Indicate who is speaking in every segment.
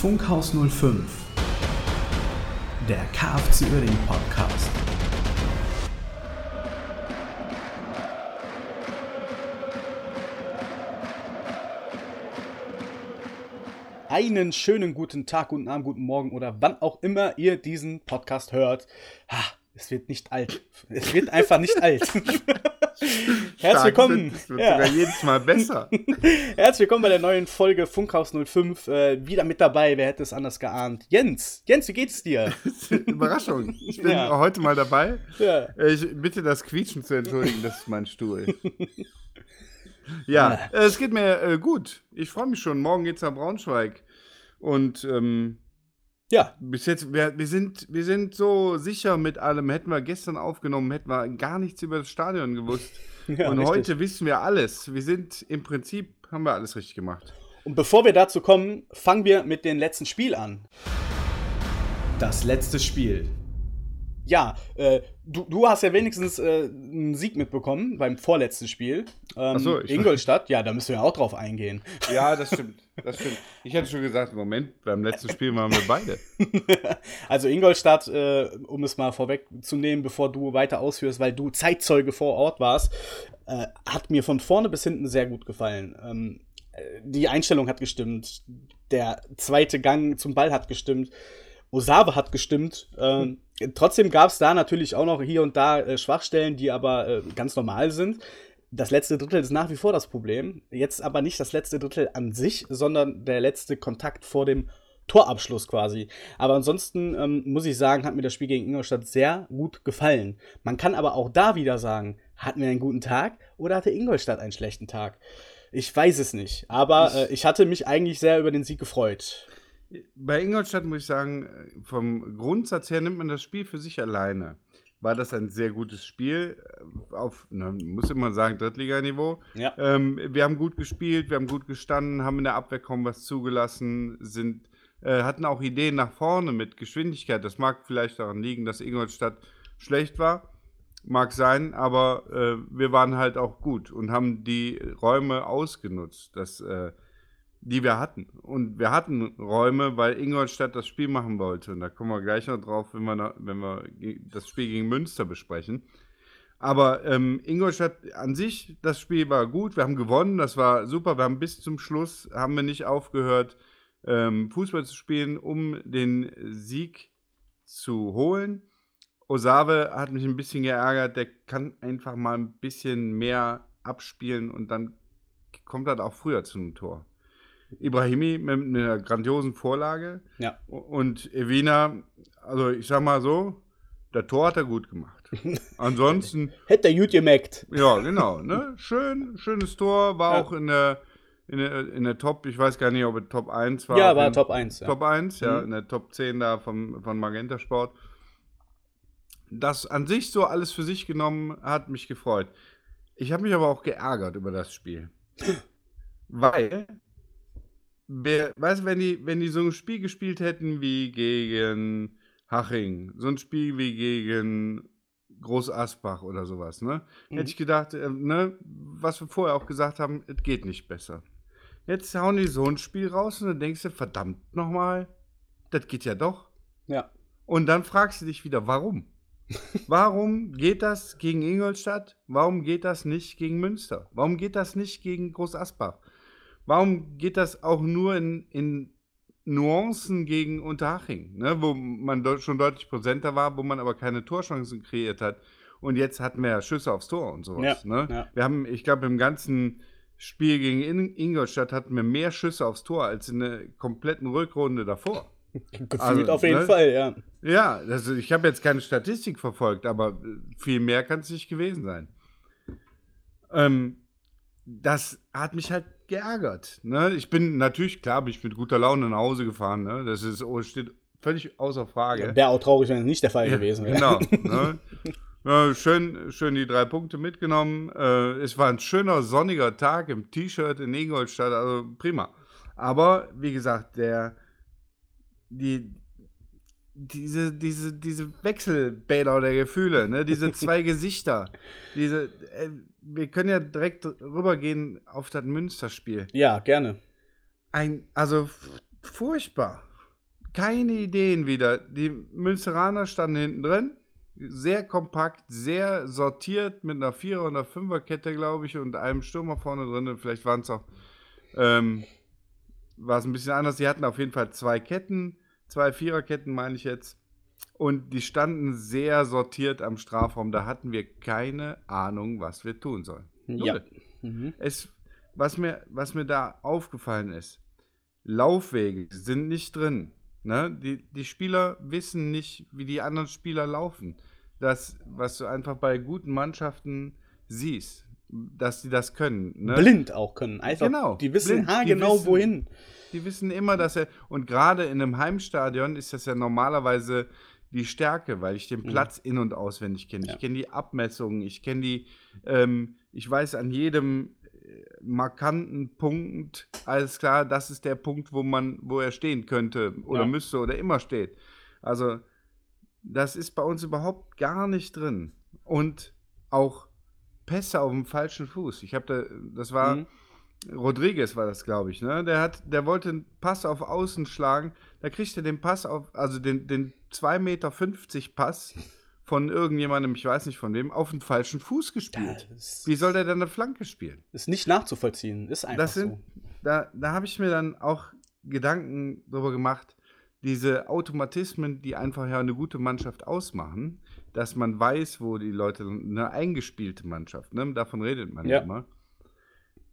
Speaker 1: Funkhaus 05, der KFC Uerdingen Podcast.
Speaker 2: Einen schönen guten Tag, guten Abend, guten Morgen oder wann auch immer ihr diesen Podcast hört. Ha, es wird nicht alt. Es wird einfach nicht alt. Herzlich willkommen.
Speaker 3: Es wird ja. sogar jedes Mal besser.
Speaker 2: Herzlich willkommen bei der neuen Folge Funkhaus 05. Äh, wieder mit dabei, wer hätte es anders geahnt? Jens, Jens, wie geht's dir?
Speaker 3: Überraschung. Ich bin ja. heute mal dabei. Ja. Ich bitte das Quietschen zu entschuldigen, das ist mein Stuhl. ja, äh, es geht mir äh, gut. Ich freue mich schon. Morgen geht's nach Braunschweig. Und ähm, ja. Bis jetzt, wir, wir, sind, wir sind so sicher mit allem. Hätten wir gestern aufgenommen, hätten wir gar nichts über das Stadion gewusst. Ja, und richtig. heute wissen wir alles. Wir sind im Prinzip, haben wir alles richtig gemacht.
Speaker 2: Und bevor wir dazu kommen, fangen wir mit dem letzten Spiel an.
Speaker 1: Das letzte Spiel
Speaker 2: ja, äh, du, du hast ja wenigstens äh, einen Sieg mitbekommen beim vorletzten Spiel. Ähm, so, Ingolstadt, ja, da müssen wir auch drauf eingehen.
Speaker 3: Ja, das stimmt. Das stimmt. Ich hätte schon gesagt, Moment, beim letzten Spiel waren wir beide.
Speaker 2: also Ingolstadt, äh, um es mal vorwegzunehmen, bevor du weiter ausführst, weil du Zeitzeuge vor Ort warst, äh, hat mir von vorne bis hinten sehr gut gefallen. Ähm, äh, die Einstellung hat gestimmt, der zweite Gang zum Ball hat gestimmt. Osabe hat gestimmt. Ähm, trotzdem gab es da natürlich auch noch hier und da äh, Schwachstellen, die aber äh, ganz normal sind. Das letzte Drittel ist nach wie vor das Problem. Jetzt aber nicht das letzte Drittel an sich, sondern der letzte Kontakt vor dem Torabschluss quasi. Aber ansonsten ähm, muss ich sagen, hat mir das Spiel gegen Ingolstadt sehr gut gefallen. Man kann aber auch da wieder sagen, hatten wir einen guten Tag oder hatte Ingolstadt einen schlechten Tag? Ich weiß es nicht. Aber äh, ich hatte mich eigentlich sehr über den Sieg gefreut.
Speaker 3: Bei Ingolstadt muss ich sagen, vom Grundsatz her nimmt man das Spiel für sich alleine. War das ein sehr gutes Spiel äh, auf, na, muss immer sagen, Drittliganiveau. Ja. Ähm, wir haben gut gespielt, wir haben gut gestanden, haben in der Abwehr kaum was zugelassen, sind, äh, hatten auch Ideen nach vorne mit Geschwindigkeit. Das mag vielleicht daran liegen, dass Ingolstadt schlecht war. Mag sein, aber äh, wir waren halt auch gut und haben die Räume ausgenutzt. Das äh, die wir hatten. Und wir hatten Räume, weil Ingolstadt das Spiel machen wollte. Und da kommen wir gleich noch drauf, wenn wir, noch, wenn wir das Spiel gegen Münster besprechen. Aber ähm, Ingolstadt an sich, das Spiel war gut. Wir haben gewonnen, das war super. Wir haben bis zum Schluss, haben wir nicht aufgehört, ähm, Fußball zu spielen, um den Sieg zu holen. Osave hat mich ein bisschen geärgert. Der kann einfach mal ein bisschen mehr abspielen und dann kommt er auch früher zu einem Tor. Ibrahimi mit, mit einer grandiosen Vorlage. Ja. Und Evina, also ich sag mal so, der Tor hat er gut gemacht. Ansonsten.
Speaker 2: Hätte er gut gemerkt.
Speaker 3: Ja, genau. Ne? Schön, schönes Tor, war ja. auch in der, in der, in der Top, ich weiß gar nicht, ob er Top 1 war.
Speaker 2: Ja, war Top 1.
Speaker 3: Ja. Top 1, ja, mhm. in der Top 10 da vom, von Magenta Sport. Das an sich so alles für sich genommen hat mich gefreut. Ich habe mich aber auch geärgert über das Spiel. Weil weißt du, wenn die, wenn die so ein Spiel gespielt hätten wie gegen Haching, so ein Spiel wie gegen Groß Asbach oder sowas, ne? Mhm. Hätte ich gedacht, äh, ne, was wir vorher auch gesagt haben, es geht nicht besser. Jetzt hauen die so ein Spiel raus und dann denkst du, verdammt nochmal, das geht ja doch. Ja. Und dann fragst du dich wieder, warum? Warum geht das gegen Ingolstadt? Warum geht das nicht gegen Münster? Warum geht das nicht gegen Groß Asbach? Warum geht das auch nur in, in Nuancen gegen Unterhaching, ne? wo man de schon deutlich präsenter war, wo man aber keine Torchancen kreiert hat. Und jetzt hatten wir ja Schüsse aufs Tor und sowas. Ja, ne? Ja. Wir haben, ich glaube, im ganzen Spiel gegen In Ingolstadt hatten wir mehr Schüsse aufs Tor als in der kompletten Rückrunde davor.
Speaker 2: Gefühlt also, auf jeden ne? Fall, ja.
Speaker 3: Ja, also ich habe jetzt keine Statistik verfolgt, aber viel mehr kann es nicht gewesen sein. Ähm, das hat mich halt geärgert. Ne? Ich bin natürlich, klar, bin ich mit guter Laune nach Hause gefahren. Ne? Das ist, oh, steht völlig außer Frage.
Speaker 2: Wäre auch traurig, wenn es nicht der Fall ja, gewesen wäre.
Speaker 3: Genau. Ne? Ja, schön, schön die drei Punkte mitgenommen. Äh, es war ein schöner sonniger Tag im T-Shirt in Ingolstadt, also prima. Aber wie gesagt, der, die, diese, diese, diese Wechselbäder der Gefühle, ne? diese zwei Gesichter, diese, äh, wir können ja direkt rübergehen auf das Münsterspiel.
Speaker 2: Ja, gerne.
Speaker 3: Ein, also furchtbar, keine Ideen wieder. Die Münsteraner standen hinten drin, sehr kompakt, sehr sortiert mit einer Vierer- und einer Fünferkette, glaube ich, und einem Stürmer vorne drin. Vielleicht waren es auch, ähm, war es ein bisschen anders. Sie hatten auf jeden Fall zwei Ketten, zwei Viererketten, meine ich jetzt. Und die standen sehr sortiert am Strafraum. Da hatten wir keine Ahnung, was wir tun sollen.
Speaker 2: Ja.
Speaker 3: Mhm. Es, was, mir, was mir da aufgefallen ist, Laufwege sind nicht drin. Ne? Die, die Spieler wissen nicht, wie die anderen Spieler laufen. Das, was du einfach bei guten Mannschaften siehst, dass sie das können. Ne?
Speaker 2: Blind auch können. Einfach,
Speaker 3: genau.
Speaker 2: Die wissen
Speaker 3: blind.
Speaker 2: genau
Speaker 3: wissen,
Speaker 2: wohin.
Speaker 3: Die wissen immer, dass er. Und gerade in einem Heimstadion ist das ja normalerweise die Stärke, weil ich den mhm. Platz in- und auswendig kenne. Ja. Ich kenne die Abmessungen, ich kenne die, ähm, ich weiß an jedem äh, markanten Punkt, alles klar, das ist der Punkt, wo man, wo er stehen könnte oder ja. müsste oder immer steht. Also, das ist bei uns überhaupt gar nicht drin. Und auch Pässe auf dem falschen Fuß. Ich habe da, das war. Mhm Rodriguez war das, glaube ich, ne? Der hat, der wollte einen Pass auf Außen schlagen. Da kriegt er den Pass auf, also den, den 2,50 Meter Pass von irgendjemandem, ich weiß nicht von wem, auf den falschen Fuß gespielt. Wie soll der denn eine Flanke spielen?
Speaker 2: Ist nicht nachzuvollziehen, ist einfach das sind, so.
Speaker 3: Da, da habe ich mir dann auch Gedanken darüber gemacht, diese Automatismen, die einfach ja eine gute Mannschaft ausmachen, dass man weiß, wo die Leute, eine eingespielte Mannschaft, ne? davon redet man ja immer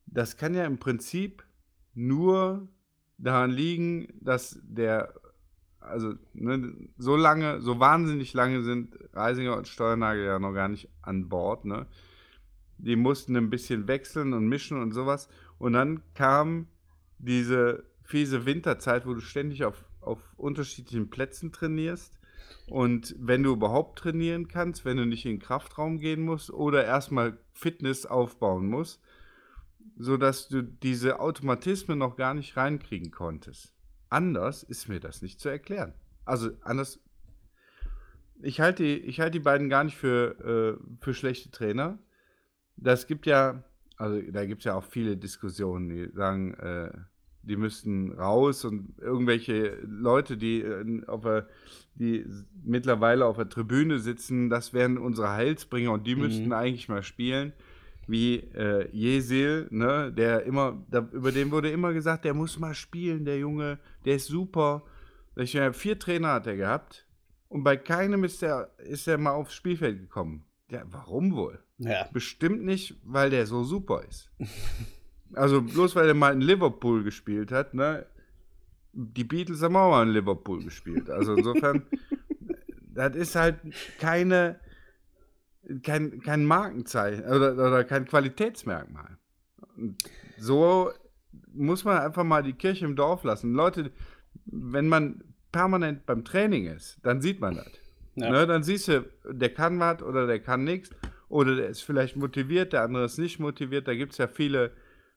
Speaker 3: das kann ja im Prinzip nur daran liegen, dass der, also ne, so lange, so wahnsinnig lange sind Reisinger und Steuernagel ja noch gar nicht an Bord. Ne? Die mussten ein bisschen wechseln und mischen und sowas. Und dann kam diese fiese Winterzeit, wo du ständig auf, auf unterschiedlichen Plätzen trainierst. Und wenn du überhaupt trainieren kannst, wenn du nicht in den Kraftraum gehen musst oder erstmal Fitness aufbauen musst, sodass du diese Automatismen noch gar nicht reinkriegen konntest. Anders ist mir das nicht zu erklären. Also anders. Ich halte die, ich halte die beiden gar nicht für, äh, für schlechte Trainer. Das gibt ja, also da gibt es ja auch viele Diskussionen, die sagen, äh, die müssten raus und irgendwelche Leute, die, äh, auf der, die mittlerweile auf der Tribüne sitzen, das wären unsere Heilsbringer und die mhm. müssten eigentlich mal spielen wie äh, Jesil, ne, der immer, da, über den wurde immer gesagt, der muss mal spielen, der Junge, der ist super. Ich, äh, vier Trainer hat er gehabt und bei keinem ist er ist er mal aufs Spielfeld gekommen. Ja, warum wohl?
Speaker 2: Ja.
Speaker 3: Bestimmt nicht, weil der so super ist. also bloß weil er mal in Liverpool gespielt hat, ne? Die Beatles haben auch mal in Liverpool gespielt. Also insofern, das ist halt keine kein, kein Markenzeichen oder, oder kein Qualitätsmerkmal. So muss man einfach mal die Kirche im Dorf lassen. Leute, wenn man permanent beim Training ist, dann sieht man das. Ja. Ne, dann siehst du, der kann was oder der kann nichts. Oder der ist vielleicht motiviert, der andere ist nicht motiviert. Da gibt es ja viele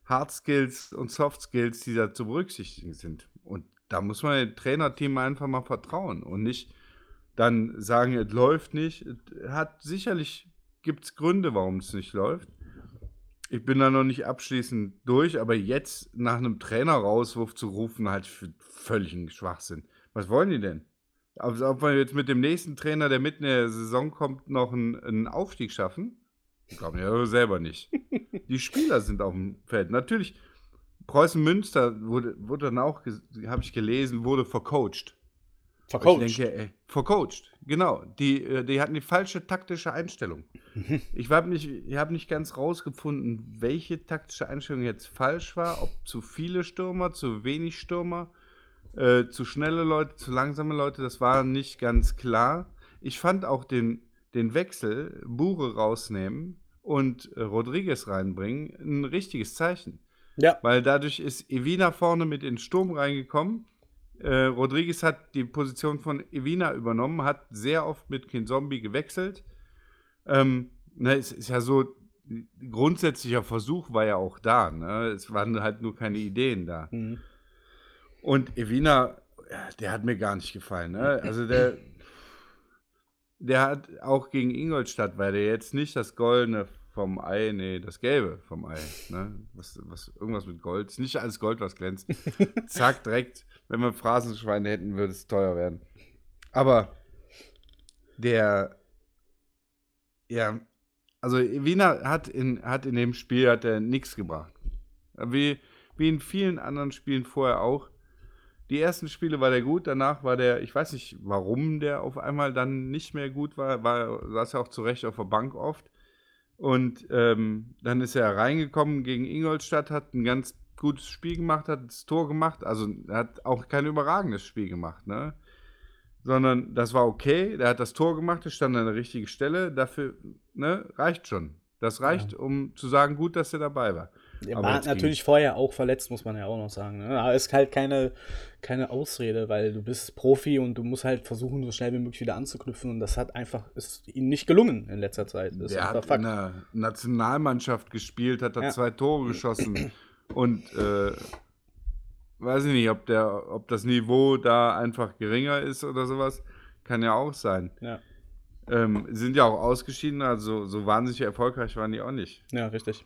Speaker 3: Hard Skills und Soft Skills, die da zu berücksichtigen sind. Und da muss man dem Trainerteam einfach mal vertrauen und nicht dann sagen, es läuft nicht. Hat sicherlich gibt es Gründe, warum es nicht läuft. Ich bin da noch nicht abschließend durch, aber jetzt nach einem Trainerauswurf zu rufen, halt völligen Schwachsinn. Was wollen die denn? Also, ob wir jetzt mit dem nächsten Trainer, der mitten in der Saison kommt, noch einen, einen Aufstieg schaffen? Ich glaube ja selber nicht. Die Spieler sind auf dem Feld. Natürlich, Preußen Münster wurde, wurde dann auch, habe ich gelesen, wurde vercoacht.
Speaker 2: Vercoacht.
Speaker 3: Ich denke, ey, vercoacht, genau. Die, äh, die hatten die falsche taktische Einstellung. ich habe nicht, hab nicht ganz rausgefunden, welche taktische Einstellung jetzt falsch war. Ob zu viele Stürmer, zu wenig Stürmer, äh, zu schnelle Leute, zu langsame Leute. Das war nicht ganz klar. Ich fand auch den, den Wechsel, Bure rausnehmen und äh, Rodriguez reinbringen, ein richtiges Zeichen.
Speaker 2: Ja.
Speaker 3: Weil dadurch ist Evina vorne mit in den Sturm reingekommen äh, Rodriguez hat die Position von Evina übernommen, hat sehr oft mit Kinzombie gewechselt. Ähm, ne, es ist ja so, grundsätzlicher Versuch war ja auch da. Ne? Es waren halt nur keine Ideen da. Mhm. Und Evina, der hat mir gar nicht gefallen. Ne? Also der, der hat auch gegen Ingolstadt, weil der jetzt nicht das goldene vom Ei, nee, das Gelbe vom Ei. Ne? Was, was, irgendwas mit Gold. Ist nicht alles Gold, was glänzt. Zack, direkt. Wenn wir Phrasenschweine hätten, würde es teuer werden. Aber der, ja, also Wiener hat in, hat in dem Spiel hat er nichts gebracht. Wie, wie in vielen anderen Spielen vorher auch. Die ersten Spiele war der gut, danach war der, ich weiß nicht, warum der auf einmal dann nicht mehr gut war, war saß er auch zu Recht auf der Bank oft. Und ähm, dann ist er reingekommen gegen Ingolstadt, hat ein ganz gutes Spiel gemacht, hat das Tor gemacht. Also er hat auch kein überragendes Spiel gemacht, ne? Sondern das war okay, der hat das Tor gemacht, er stand an der richtigen Stelle, dafür, ne, reicht schon. Das reicht, ja. um zu sagen, gut, dass er dabei war.
Speaker 2: Er war natürlich ging. vorher auch verletzt, muss man ja auch noch sagen. Ne? Aber ist halt keine, keine Ausrede, weil du bist Profi und du musst halt versuchen, so schnell wie möglich wieder anzuknüpfen. Und das hat einfach, ist ihm nicht gelungen in letzter Zeit.
Speaker 3: Das er hat Fakt. in der Nationalmannschaft gespielt, hat da ja. zwei Tore geschossen. Und äh, weiß ich nicht, ob, der, ob das Niveau da einfach geringer ist oder sowas. Kann ja auch sein.
Speaker 2: Ja.
Speaker 3: Ähm, sind ja auch ausgeschieden, also so wahnsinnig erfolgreich waren die auch nicht.
Speaker 2: Ja, richtig.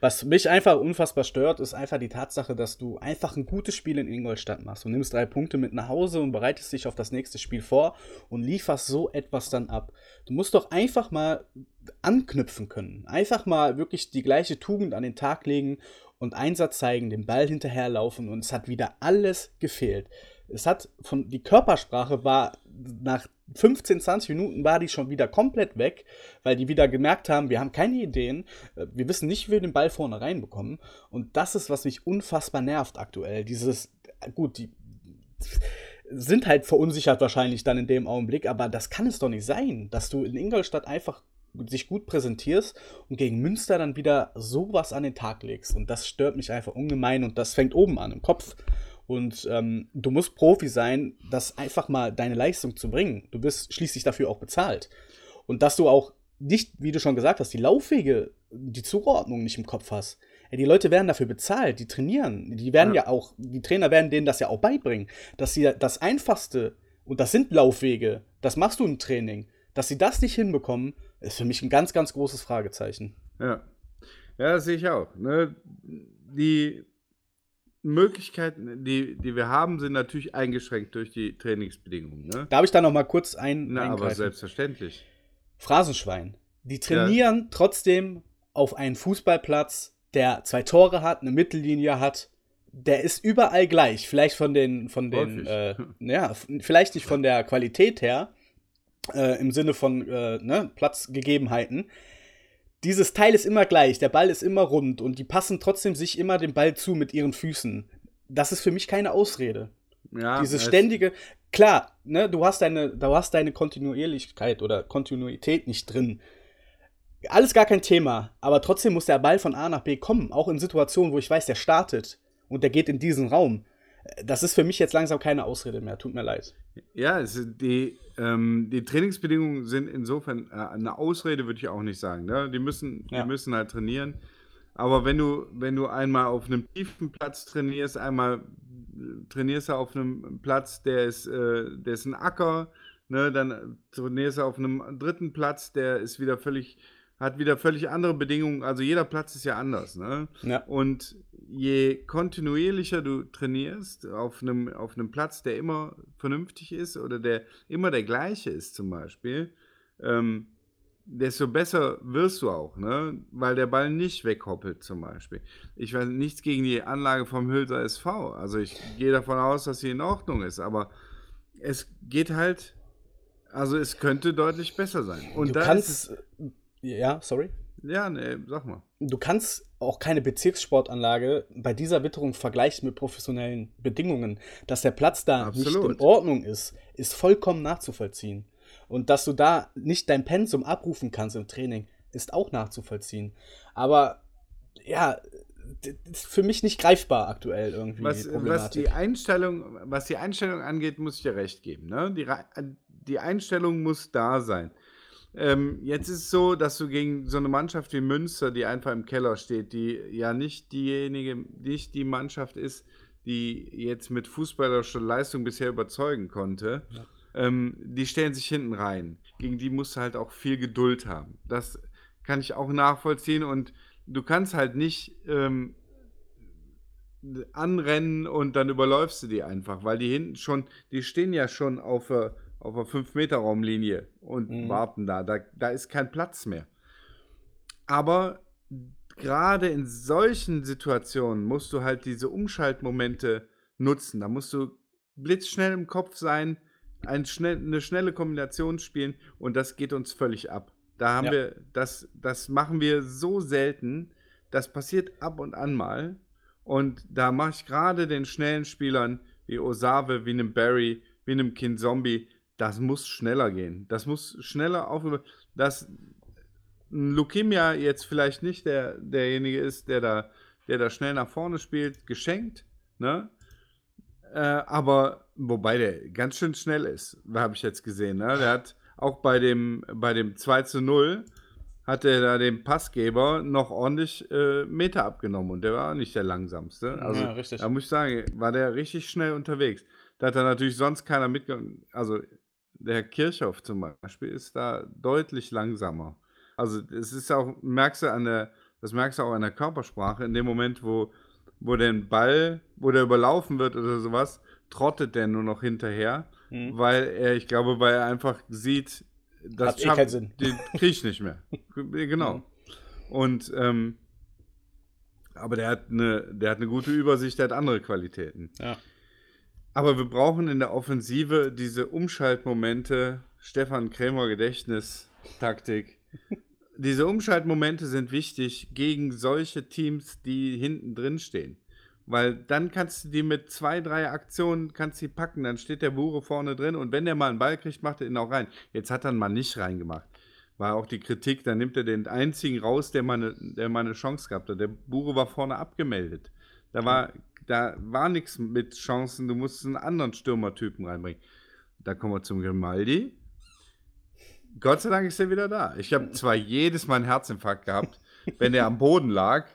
Speaker 2: Was mich einfach unfassbar stört, ist einfach die Tatsache, dass du einfach ein gutes Spiel in Ingolstadt machst. Du nimmst drei Punkte mit nach Hause und bereitest dich auf das nächste Spiel vor und lieferst so etwas dann ab. Du musst doch einfach mal anknüpfen können. Einfach mal wirklich die gleiche Tugend an den Tag legen und Einsatz zeigen, den Ball hinterherlaufen und es hat wieder alles gefehlt. Es hat von die Körpersprache war nach 15, 20 Minuten war die schon wieder komplett weg, weil die wieder gemerkt haben, wir haben keine Ideen, äh, wir wissen nicht, wie wir den Ball vorne reinbekommen. Und das ist, was mich unfassbar nervt aktuell. Dieses, gut, die sind halt verunsichert wahrscheinlich dann in dem Augenblick, aber das kann es doch nicht sein, dass du in Ingolstadt einfach sich gut präsentierst und gegen Münster dann wieder sowas an den Tag legst. Und das stört mich einfach ungemein und das fängt oben an, im Kopf. Und ähm, du musst Profi sein, das einfach mal deine Leistung zu bringen. Du bist schließlich dafür auch bezahlt. Und dass du auch nicht, wie du schon gesagt hast, die Laufwege, die Zuordnung nicht im Kopf hast. Ja, die Leute werden dafür bezahlt, die trainieren. Die werden ja. ja auch, die Trainer werden denen das ja auch beibringen, dass sie das Einfachste, und das sind Laufwege, das machst du im Training, dass sie das nicht hinbekommen, ist für mich ein ganz, ganz großes Fragezeichen.
Speaker 3: Ja. Ja, das sehe ich auch. Ne? Die Möglichkeiten, die, die wir haben, sind natürlich eingeschränkt durch die Trainingsbedingungen. Ne?
Speaker 2: Darf ich da noch mal kurz ein
Speaker 3: Na, eingreifen? aber selbstverständlich.
Speaker 2: Phrasenschwein. Die trainieren ja. trotzdem auf einen Fußballplatz, der zwei Tore hat, eine Mittellinie hat. Der ist überall gleich. Vielleicht von den, von den, äh, ja, vielleicht nicht von der Qualität her, äh, im Sinne von äh, ne, Platzgegebenheiten dieses Teil ist immer gleich, der Ball ist immer rund und die passen trotzdem sich immer den Ball zu mit ihren Füßen. Das ist für mich keine Ausrede. Ja, Dieses ständige, klar, ne, du hast deine, du hast deine Kontinuierlichkeit oder Kontinuität nicht drin. Alles gar kein Thema, aber trotzdem muss der Ball von A nach B kommen, auch in Situationen, wo ich weiß, der startet und der geht in diesen Raum. Das ist für mich jetzt langsam keine Ausrede mehr, tut mir leid.
Speaker 3: Ja, die, ähm, die Trainingsbedingungen sind insofern äh, eine Ausrede, würde ich auch nicht sagen. Ne? Die, müssen, ja. die müssen halt trainieren. Aber wenn du, wenn du einmal auf einem tiefen Platz trainierst, einmal trainierst du auf einem Platz, der ist, äh, der ist ein Acker, ne? dann trainierst du auf einem dritten Platz, der ist wieder völlig, hat wieder völlig andere Bedingungen. Also jeder Platz ist ja anders. Ne?
Speaker 2: Ja.
Speaker 3: Und je kontinuierlicher du trainierst auf einem, auf einem Platz, der immer vernünftig ist oder der immer der gleiche ist zum Beispiel, ähm, desto besser wirst du auch, ne? weil der Ball nicht weghoppelt zum Beispiel. Ich weiß nichts gegen die Anlage vom Hülser SV. Also ich gehe davon aus, dass sie in Ordnung ist, aber es geht halt, also es könnte deutlich besser sein.
Speaker 2: Und du kannst, ja, sorry.
Speaker 3: Ja, nee, sag mal.
Speaker 2: Du kannst auch keine Bezirkssportanlage bei dieser Witterung vergleichen mit professionellen Bedingungen. Dass der Platz da Absolut. nicht in Ordnung ist, ist vollkommen nachzuvollziehen. Und dass du da nicht dein Pensum abrufen kannst im Training, ist auch nachzuvollziehen. Aber ja, ist für mich nicht greifbar aktuell irgendwie.
Speaker 3: Was, die, was die Einstellung, was die Einstellung angeht, muss ich dir recht geben. Ne? Die, die Einstellung muss da sein. Ähm, jetzt ist es so, dass du gegen so eine Mannschaft wie Münster, die einfach im Keller steht, die ja nicht diejenige, nicht die Mannschaft ist, die jetzt mit fußballerischer Leistung bisher überzeugen konnte, ja. ähm, die stellen sich hinten rein. Gegen die musst du halt auch viel Geduld haben. Das kann ich auch nachvollziehen. Und du kannst halt nicht ähm, anrennen und dann überläufst du die einfach, weil die hinten schon, die stehen ja schon auf der, auf der 5-Meter-Raumlinie und mhm. warten da. da. Da ist kein Platz mehr. Aber gerade in solchen Situationen musst du halt diese Umschaltmomente nutzen. Da musst du blitzschnell im Kopf sein, ein schnell, eine schnelle Kombination spielen und das geht uns völlig ab. Da haben ja. wir, das, das machen wir so selten. Das passiert ab und an mal. Und da mache ich gerade den schnellen Spielern wie Osave, wie einem Barry, wie einem Kind Zombie, das muss schneller gehen. Das muss schneller auf. Das Leukemia jetzt vielleicht nicht der, derjenige ist, der da, der da schnell nach vorne spielt, geschenkt, ne? Äh, aber wobei der ganz schön schnell ist, habe ich jetzt gesehen. Ne? Der hat auch bei dem, bei dem 2 zu 0 hat er da dem Passgeber noch ordentlich äh, Meter abgenommen und der war auch nicht der langsamste. Also ja, da muss ich sagen, war der richtig schnell unterwegs. Da hat er natürlich sonst keiner mitgenommen. Also der Herr Kirchhoff zum Beispiel ist da deutlich langsamer. Also es ist auch, merkst du an der, das merkst du auch an der Körpersprache, in dem Moment, wo, wo der Ball, wo der überlaufen wird oder sowas, trottet der nur noch hinterher, mhm. weil er, ich glaube, weil er einfach sieht, das
Speaker 2: Hat eh keinen Sinn.
Speaker 3: Den kriege ich nicht mehr. genau. Mhm. Und ähm, aber der hat eine, der hat eine gute Übersicht, der hat andere Qualitäten.
Speaker 2: Ja.
Speaker 3: Aber wir brauchen in der Offensive diese Umschaltmomente, Stefan Krämer Gedächtnistaktik, diese Umschaltmomente sind wichtig gegen solche Teams, die hinten drin stehen. Weil dann kannst du die mit zwei, drei Aktionen kannst die packen, dann steht der Bure vorne drin und wenn der mal einen Ball kriegt, macht er ihn auch rein. Jetzt hat er ihn mal nicht reingemacht. War auch die Kritik, dann nimmt er den einzigen raus, der mal eine, der mal eine Chance gehabt hat. Der Bure war vorne abgemeldet. Da war, da war nichts mit Chancen, du musst einen anderen Stürmertypen reinbringen. Da kommen wir zum Grimaldi. Gott sei Dank ist er wieder da. Ich habe zwar jedes Mal einen Herzinfarkt gehabt, wenn er am Boden lag.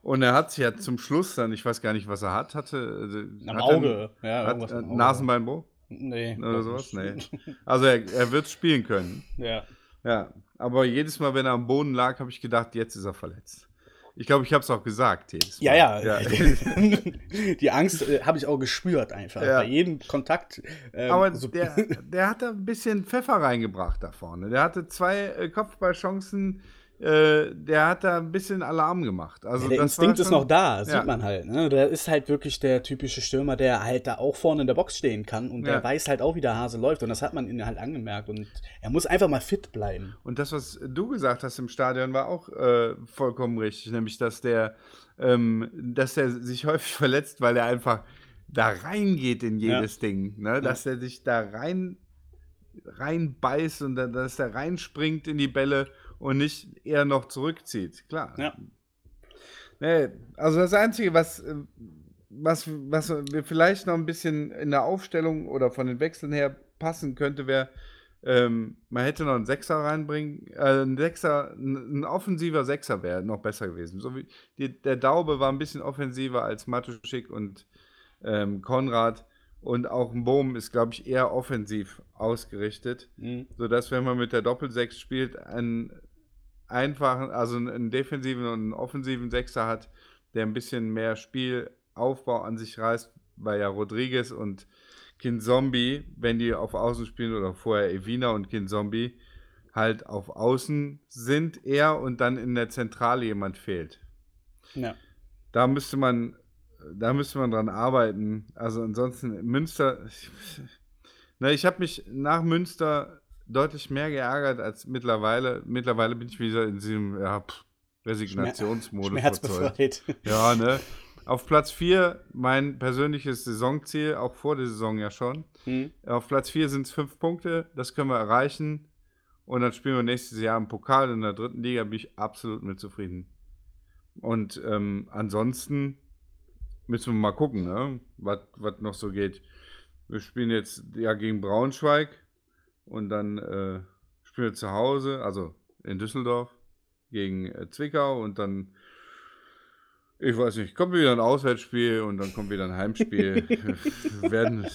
Speaker 3: Und er hat sich ja zum Schluss dann, ich weiß gar nicht, was er hat, hatte. Also
Speaker 2: am hat Auge,
Speaker 3: er, ja. Hat, äh, Nasenbeinbruch?
Speaker 2: Nee.
Speaker 3: Oder sowas? Nee. Also er, er wird spielen können.
Speaker 2: Ja.
Speaker 3: Ja. Aber jedes Mal, wenn er am Boden lag, habe ich gedacht, jetzt ist er verletzt. Ich glaube, ich habe es auch gesagt
Speaker 2: jedes Mal. Ja, ja. ja. Die Angst äh, habe ich auch gespürt einfach. Ja. Bei jedem Kontakt.
Speaker 3: Ähm, Aber so der, der hat da ein bisschen Pfeffer reingebracht da vorne. Der hatte zwei äh, Kopfballchancen äh, der hat da ein bisschen Alarm gemacht. Also
Speaker 2: ja, der Instinkt schon, ist noch da, sieht ja. man halt. Ne? Der ist halt wirklich der typische Stürmer, der halt da auch vorne in der Box stehen kann und der weiß halt auch, wie der Hase läuft. Und das hat man ihn halt angemerkt. Und er muss einfach mal fit bleiben.
Speaker 3: Und das, was du gesagt hast im Stadion, war auch äh, vollkommen richtig. Nämlich, dass der, ähm, dass der sich häufig verletzt, weil er einfach da reingeht in jedes Ding. Ne? Dass er sich da rein reinbeißt und dann, dass er reinspringt in die Bälle und nicht eher noch zurückzieht. Klar.
Speaker 2: Ja.
Speaker 3: Nee, also das Einzige, was, was, was wir vielleicht noch ein bisschen in der Aufstellung oder von den Wechseln her passen könnte, wäre, ähm, man hätte noch einen Sechser reinbringen, äh, ein Sechser, ein, offensiver Sechser wäre noch besser gewesen. So wie die, der Daube war ein bisschen offensiver als Matuschik und ähm, Konrad. Und auch ein Bohm ist, glaube ich, eher offensiv ausgerichtet, mhm. sodass, wenn man mit der Doppelsechs spielt, einen einfachen, also einen defensiven und einen offensiven Sechser hat, der ein bisschen mehr Spielaufbau an sich reißt, weil ja Rodriguez und Kind Zombie, wenn die auf Außen spielen oder vorher Evina und Kind Zombie, halt auf Außen sind er und dann in der Zentrale jemand fehlt.
Speaker 2: Ja.
Speaker 3: Da müsste man da müsste man dran arbeiten. Also ansonsten, Münster, ich, ne, ich habe mich nach Münster deutlich mehr geärgert als mittlerweile. Mittlerweile bin ich wieder in diesem ja, pff, Resignationsmodus.
Speaker 2: Schmerzbefreit.
Speaker 3: Ja, ne? Auf Platz 4 mein persönliches Saisonziel, auch vor der Saison ja schon. Hm. Auf Platz 4 sind es fünf Punkte, das können wir erreichen. Und dann spielen wir nächstes Jahr im Pokal in der dritten Liga, bin ich absolut mit zufrieden. Und ähm, ansonsten müssen wir mal gucken, ne? was noch so geht. Wir spielen jetzt ja gegen Braunschweig und dann äh, spielen wir zu Hause, also in Düsseldorf, gegen äh, Zwickau und dann, ich weiß nicht, kommt wieder ein Auswärtsspiel und dann kommt wieder ein Heimspiel. werden,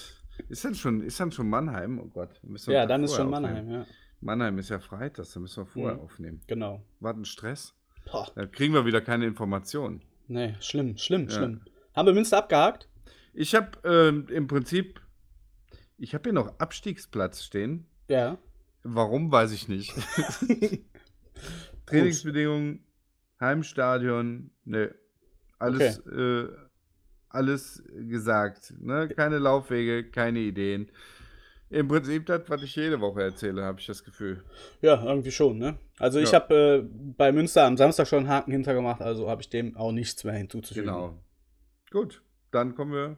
Speaker 3: ist dann schon, ist dann schon Mannheim? Oh Gott.
Speaker 2: ja, dann ist schon Mannheim, ja.
Speaker 3: Mannheim ist ja Freitag, da müssen wir vorher mhm. aufnehmen.
Speaker 2: Genau.
Speaker 3: War ein Stress? Boah. Da kriegen wir wieder keine Informationen.
Speaker 2: Nee, schlimm, schlimm, ja. schlimm. Haben wir Münster abgehakt?
Speaker 3: Ich habe ähm, im Prinzip, ich habe hier noch Abstiegsplatz stehen.
Speaker 2: Ja.
Speaker 3: Warum, weiß ich nicht. Trainingsbedingungen, Heimstadion, ne, alles, okay. äh, alles gesagt. Ne? Keine Laufwege, keine Ideen. Im Prinzip das, was ich jede Woche erzähle, habe ich das Gefühl.
Speaker 2: Ja, irgendwie schon, ne? Also ich ja. habe äh, bei Münster am Samstag schon einen Haken hintergemacht, also habe ich dem auch nichts mehr hinzuzufügen.
Speaker 3: Genau. Gut, dann kommen wir.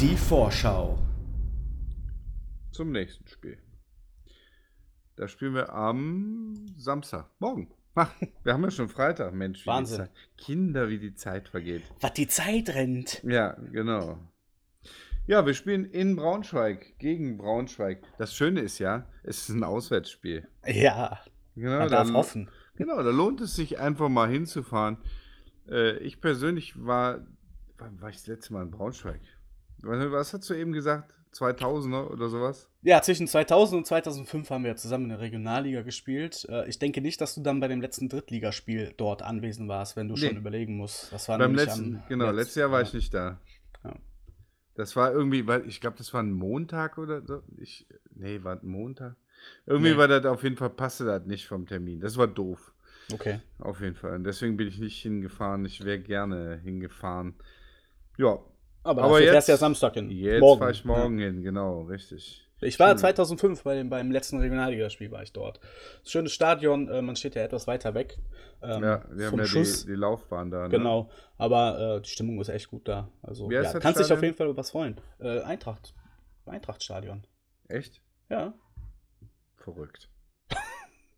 Speaker 1: Die Vorschau.
Speaker 3: Zum nächsten Spiel. Da spielen wir am Samstag, morgen. Ach, wir haben ja schon Freitag, Mensch.
Speaker 2: Wahnsinn.
Speaker 3: Kinder, wie die Zeit vergeht.
Speaker 2: Was die Zeit rennt.
Speaker 3: Ja, genau. Ja, wir spielen in Braunschweig gegen Braunschweig. Das Schöne ist ja, es ist ein Auswärtsspiel.
Speaker 2: Ja. Genau, man darf hoffen.
Speaker 3: Genau, da lohnt es sich einfach mal hinzufahren. Äh, ich persönlich war, wann war ich das letzte Mal in Braunschweig? Was, was hast du eben gesagt? 2000er oder sowas?
Speaker 2: Ja, zwischen 2000 und 2005 haben wir zusammen in der Regionalliga gespielt. Äh, ich denke nicht, dass du dann bei dem letzten Drittligaspiel dort anwesend warst, wenn du nee. schon überlegen musst.
Speaker 3: Das war Beim letzten, genau, letztes Jahr war ich nicht da. Ja. Das war irgendwie, weil ich glaube, das war ein Montag oder so. Ich, nee, war ein Montag. Irgendwie nee. war das auf jeden Fall, passte das nicht vom Termin. Das war doof.
Speaker 2: Okay.
Speaker 3: Auf jeden Fall. Und deswegen bin ich nicht hingefahren. Ich wäre gerne hingefahren. Ja.
Speaker 2: Aber, Aber jetzt fährst ja Samstag hin.
Speaker 3: Jetzt fahre ich morgen ja. hin, genau, richtig.
Speaker 2: Ich war 2005 bei dem, beim letzten Regionalligaspiel war ich dort. Schönes Stadion, äh, man steht ja etwas weiter weg.
Speaker 3: Ähm, ja, wir haben ja die, die, Laufbahn da.
Speaker 2: Ne? Genau, aber äh, die Stimmung ist echt gut da. Also ja, kannst dich auf jeden Fall was freuen. Äh, Eintracht. Eintrachtstadion.
Speaker 3: Echt?
Speaker 2: Ja.
Speaker 3: Verrückt.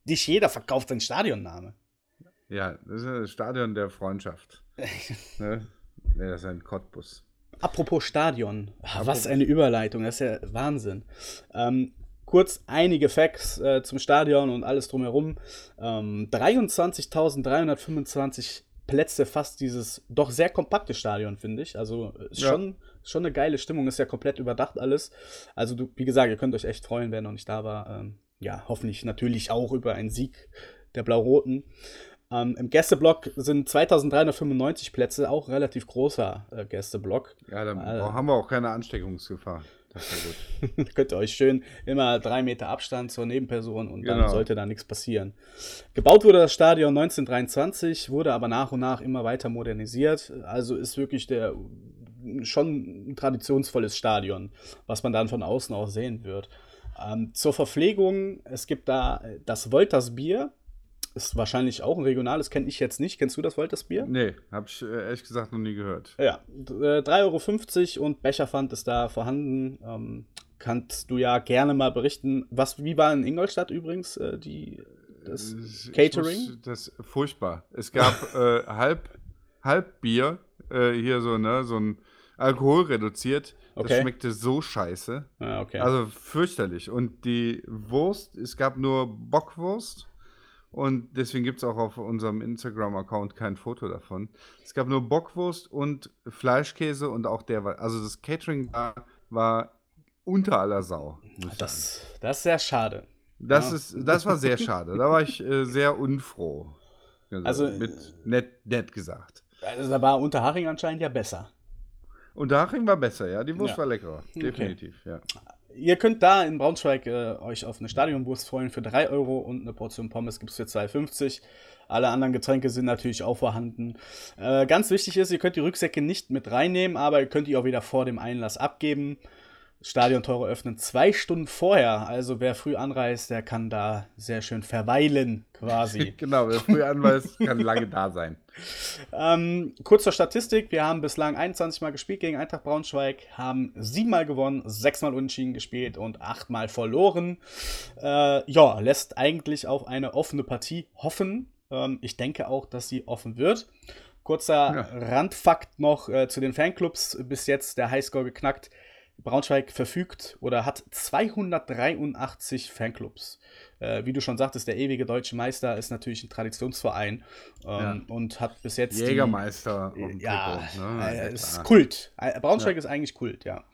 Speaker 2: Nicht jeder verkauft seinen Stadionname.
Speaker 3: Ja, das ist ein Stadion der Freundschaft. ne? Ja, das ist ein Cottbus.
Speaker 2: Apropos Stadion, Apropos. was eine Überleitung, das ist ja Wahnsinn. Ähm, kurz einige Facts äh, zum Stadion und alles drumherum. Ähm, 23.325 Plätze fast dieses doch sehr kompakte Stadion, finde ich. Also ist ja. schon, schon eine geile Stimmung, ist ja komplett überdacht alles. Also du, wie gesagt, ihr könnt euch echt freuen, wer noch nicht da war. Ähm, ja, hoffentlich natürlich auch über einen Sieg der Blau-Roten. Ähm, Im Gästeblock sind 2395 Plätze, auch relativ großer äh, Gästeblock.
Speaker 3: Ja, dann äh, haben wir auch keine Ansteckungsgefahr. Das ist ja
Speaker 2: gut. könnt ihr euch schön immer drei Meter Abstand zur Nebenperson und genau. dann sollte da nichts passieren. Gebaut wurde das Stadion 1923, wurde aber nach und nach immer weiter modernisiert. Also ist wirklich der schon ein traditionsvolles Stadion, was man dann von außen auch sehen wird. Ähm, zur Verpflegung, es gibt da das Wolters Bier, ist wahrscheinlich auch ein regionales, kenne ich jetzt nicht. Kennst du das Wolters-Bier?
Speaker 3: Nee, habe ich äh, ehrlich gesagt noch nie gehört.
Speaker 2: Ja, 3,50 Euro und Becherpfand ist da vorhanden. Ähm, kannst du ja gerne mal berichten. Was, wie war in Ingolstadt übrigens äh, die, das äh, Catering?
Speaker 3: Muss, das ist furchtbar. Es gab äh, halb, halb Bier, äh, hier so, ne, so ein Alkohol reduziert. Okay. Das schmeckte so scheiße.
Speaker 2: Ah, okay.
Speaker 3: Also fürchterlich. Und die Wurst, es gab nur Bockwurst und deswegen gibt es auch auf unserem Instagram-Account kein Foto davon. Es gab nur Bockwurst und Fleischkäse und auch der war, also das Catering da war unter aller Sau.
Speaker 2: Das, das ist sehr schade.
Speaker 3: Das, ja. ist, das war sehr schade. Da war ich äh, sehr unfroh.
Speaker 2: Also, also
Speaker 3: mit nett, nett gesagt.
Speaker 2: Also da war Unterhaching anscheinend ja besser.
Speaker 3: Unterhaching war besser, ja. Die Wurst ja. war leckerer. Definitiv, okay. ja
Speaker 2: ihr könnt da in Braunschweig äh, euch auf eine Stadionwurst freuen für 3 Euro und eine Portion Pommes gibt es für 2,50. Alle anderen Getränke sind natürlich auch vorhanden. Äh, ganz wichtig ist, ihr könnt die Rücksäcke nicht mit reinnehmen, aber ihr könnt die auch wieder vor dem Einlass abgeben. Stadiontore öffnen zwei Stunden vorher. Also wer früh anreist, der kann da sehr schön verweilen, quasi.
Speaker 3: genau, wer früh anreist, kann lange da sein.
Speaker 2: Ähm, kurz zur Statistik: Wir haben bislang 21 Mal gespielt gegen Eintracht Braunschweig, haben siebenmal gewonnen, sechsmal unentschieden gespielt und achtmal verloren. Äh, ja, lässt eigentlich auf eine offene Partie hoffen. Ähm, ich denke auch, dass sie offen wird. Kurzer ja. Randfakt noch äh, zu den Fanclubs: bis jetzt der Highscore geknackt Braunschweig verfügt oder hat 283 Fanclubs. Äh, wie du schon sagtest, der ewige deutsche Meister ist natürlich ein Traditionsverein ähm, ja. und hat bis jetzt.
Speaker 3: Jägermeister.
Speaker 2: Die, ja, ne? äh, ist Kult. Äh, Braunschweig ja. ist eigentlich Kult, ja.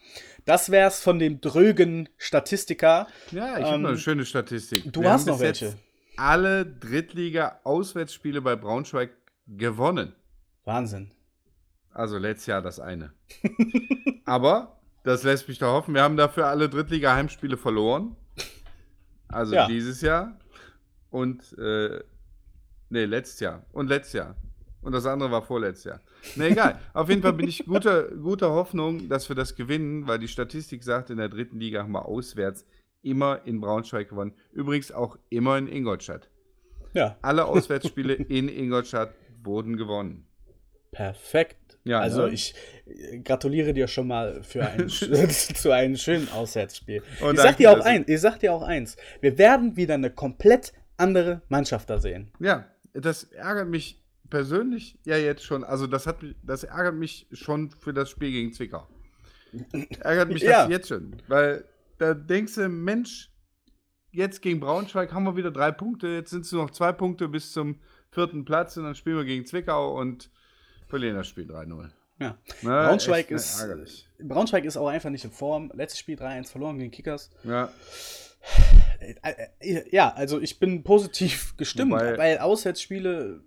Speaker 2: Das wär's von dem drögen Statistiker.
Speaker 3: Ja, ich ähm, habe eine schöne Statistik.
Speaker 2: Du Wir hast noch welche.
Speaker 3: Alle Drittliga-Auswärtsspiele bei Braunschweig gewonnen.
Speaker 2: Wahnsinn.
Speaker 3: Also letztes Jahr das eine. Aber das lässt mich doch hoffen. Wir haben dafür alle Drittliga-Heimspiele verloren. Also ja. dieses Jahr und äh, nee, letztes Jahr und letztes Jahr. Und das andere war vorletztes Jahr. Na egal. Auf jeden Fall bin ich guter, guter Hoffnung, dass wir das gewinnen, weil die Statistik sagt, in der dritten Liga haben wir auswärts immer in Braunschweig gewonnen. Übrigens auch immer in Ingolstadt.
Speaker 2: Ja.
Speaker 3: Alle Auswärtsspiele in Ingolstadt wurden gewonnen.
Speaker 2: Perfekt. Ja, also ne? ich äh, gratuliere dir schon mal für ein, zu einem schönen Auswärtsspiel. Und ich sag dir auch eins, ich sag dir auch eins, wir werden wieder eine komplett andere Mannschaft da sehen.
Speaker 3: Ja, das ärgert mich persönlich ja jetzt schon. Also das hat das ärgert mich schon für das Spiel gegen Zwickau. Ärgert mich ja. das jetzt schon, weil da denkst du, Mensch, jetzt gegen Braunschweig haben wir wieder drei Punkte, jetzt sind es nur noch zwei Punkte bis zum vierten Platz und dann spielen wir gegen Zwickau und verlieren das Spiel 3-0.
Speaker 2: Ja. Na, Braunschweig, ist, ärgerlich. Braunschweig ist auch einfach nicht in Form. Letztes Spiel 3-1 verloren gegen Kickers.
Speaker 3: Ja.
Speaker 2: Äh, äh, ja, also ich bin positiv gestimmt, Wobei, weil Auswärtsspiele,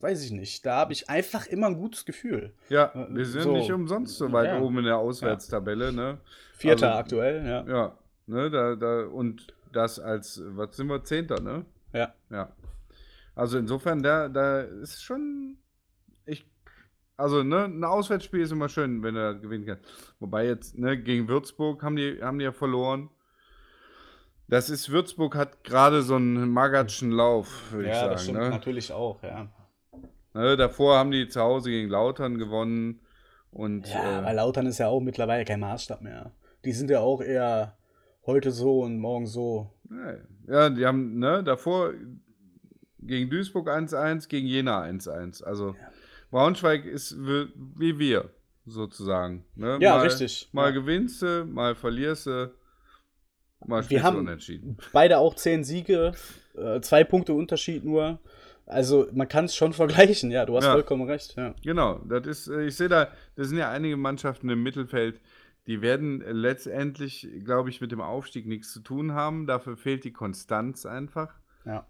Speaker 2: weiß ich nicht, da habe ich einfach immer ein gutes Gefühl.
Speaker 3: Ja, äh, wir sind so. nicht umsonst so weit ja. oben in der Auswärtstabelle. Ja. Ne?
Speaker 2: Vierter also, aktuell, ja.
Speaker 3: Ja, ne, da, da, und das als, was sind wir, Zehnter, ne?
Speaker 2: Ja.
Speaker 3: Ja. Also insofern, da, da ist schon also, ne, ein Auswärtsspiel ist immer schön, wenn er gewinnen kann. Wobei jetzt, ne, gegen Würzburg haben die, haben die ja verloren. Das ist, Würzburg hat gerade so einen magatschen Lauf, würde ja, ich sagen. Ja, das stimmt
Speaker 2: ne? natürlich auch, ja.
Speaker 3: Ne, davor haben die zu Hause gegen Lautern gewonnen. Und,
Speaker 2: ja, äh, weil Lautern ist ja auch mittlerweile kein Maßstab mehr. Die sind ja auch eher heute so und morgen so.
Speaker 3: Ja, die haben, ne, davor gegen Duisburg 1-1, gegen Jena 1-1. Also. Ja. Braunschweig ist wie wir, sozusagen. Ne?
Speaker 2: Ja, mal, richtig.
Speaker 3: Mal
Speaker 2: ja.
Speaker 3: gewinnst du, mal verlierst du,
Speaker 2: mal wir haben unentschieden. Beide auch zehn Siege, äh, zwei Punkte Unterschied nur. Also man kann es schon vergleichen, ja, du hast ja. vollkommen recht. Ja.
Speaker 3: Genau, das ist, äh, ich sehe da, das sind ja einige Mannschaften im Mittelfeld, die werden letztendlich, glaube ich, mit dem Aufstieg nichts zu tun haben. Dafür fehlt die Konstanz einfach.
Speaker 2: Ja.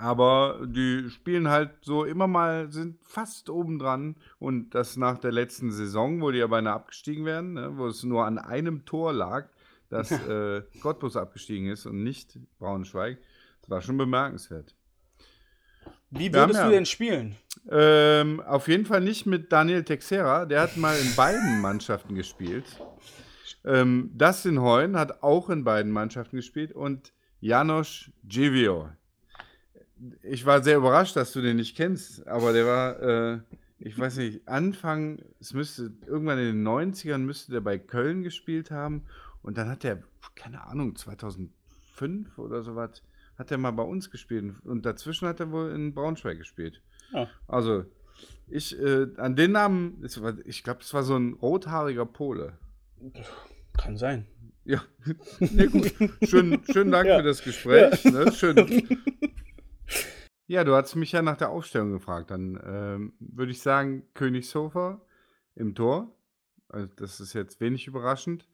Speaker 3: Aber die spielen halt so immer mal, sind fast oben dran. Und das nach der letzten Saison, wo die ja beinahe abgestiegen werden, ne, wo es nur an einem Tor lag, dass äh, Cottbus abgestiegen ist und nicht Braunschweig. Das war schon bemerkenswert.
Speaker 2: Wie würdest ja, du denn spielen?
Speaker 3: Ähm, auf jeden Fall nicht mit Daniel Texera. Der hat mal in beiden Mannschaften gespielt. Ähm, Dustin Heun hat auch in beiden Mannschaften gespielt und Janos Givio ich war sehr überrascht, dass du den nicht kennst, aber der war, äh, ich weiß nicht, Anfang, es müsste, irgendwann in den 90ern müsste der bei Köln gespielt haben und dann hat der, keine Ahnung, 2005 oder sowas, hat er mal bei uns gespielt und dazwischen hat er wohl in Braunschweig gespielt. Ja. Also, ich, äh, an den Namen, ich glaube, es war so ein rothaariger Pole.
Speaker 2: Kann sein.
Speaker 3: Ja, nee, gut. Schön, schönen Dank ja. für das Gespräch. Ja. Ne? Schön, ja, du hast mich ja nach der Aufstellung gefragt. Dann ähm, würde ich sagen, Königshofer im Tor. Also das ist jetzt wenig überraschend.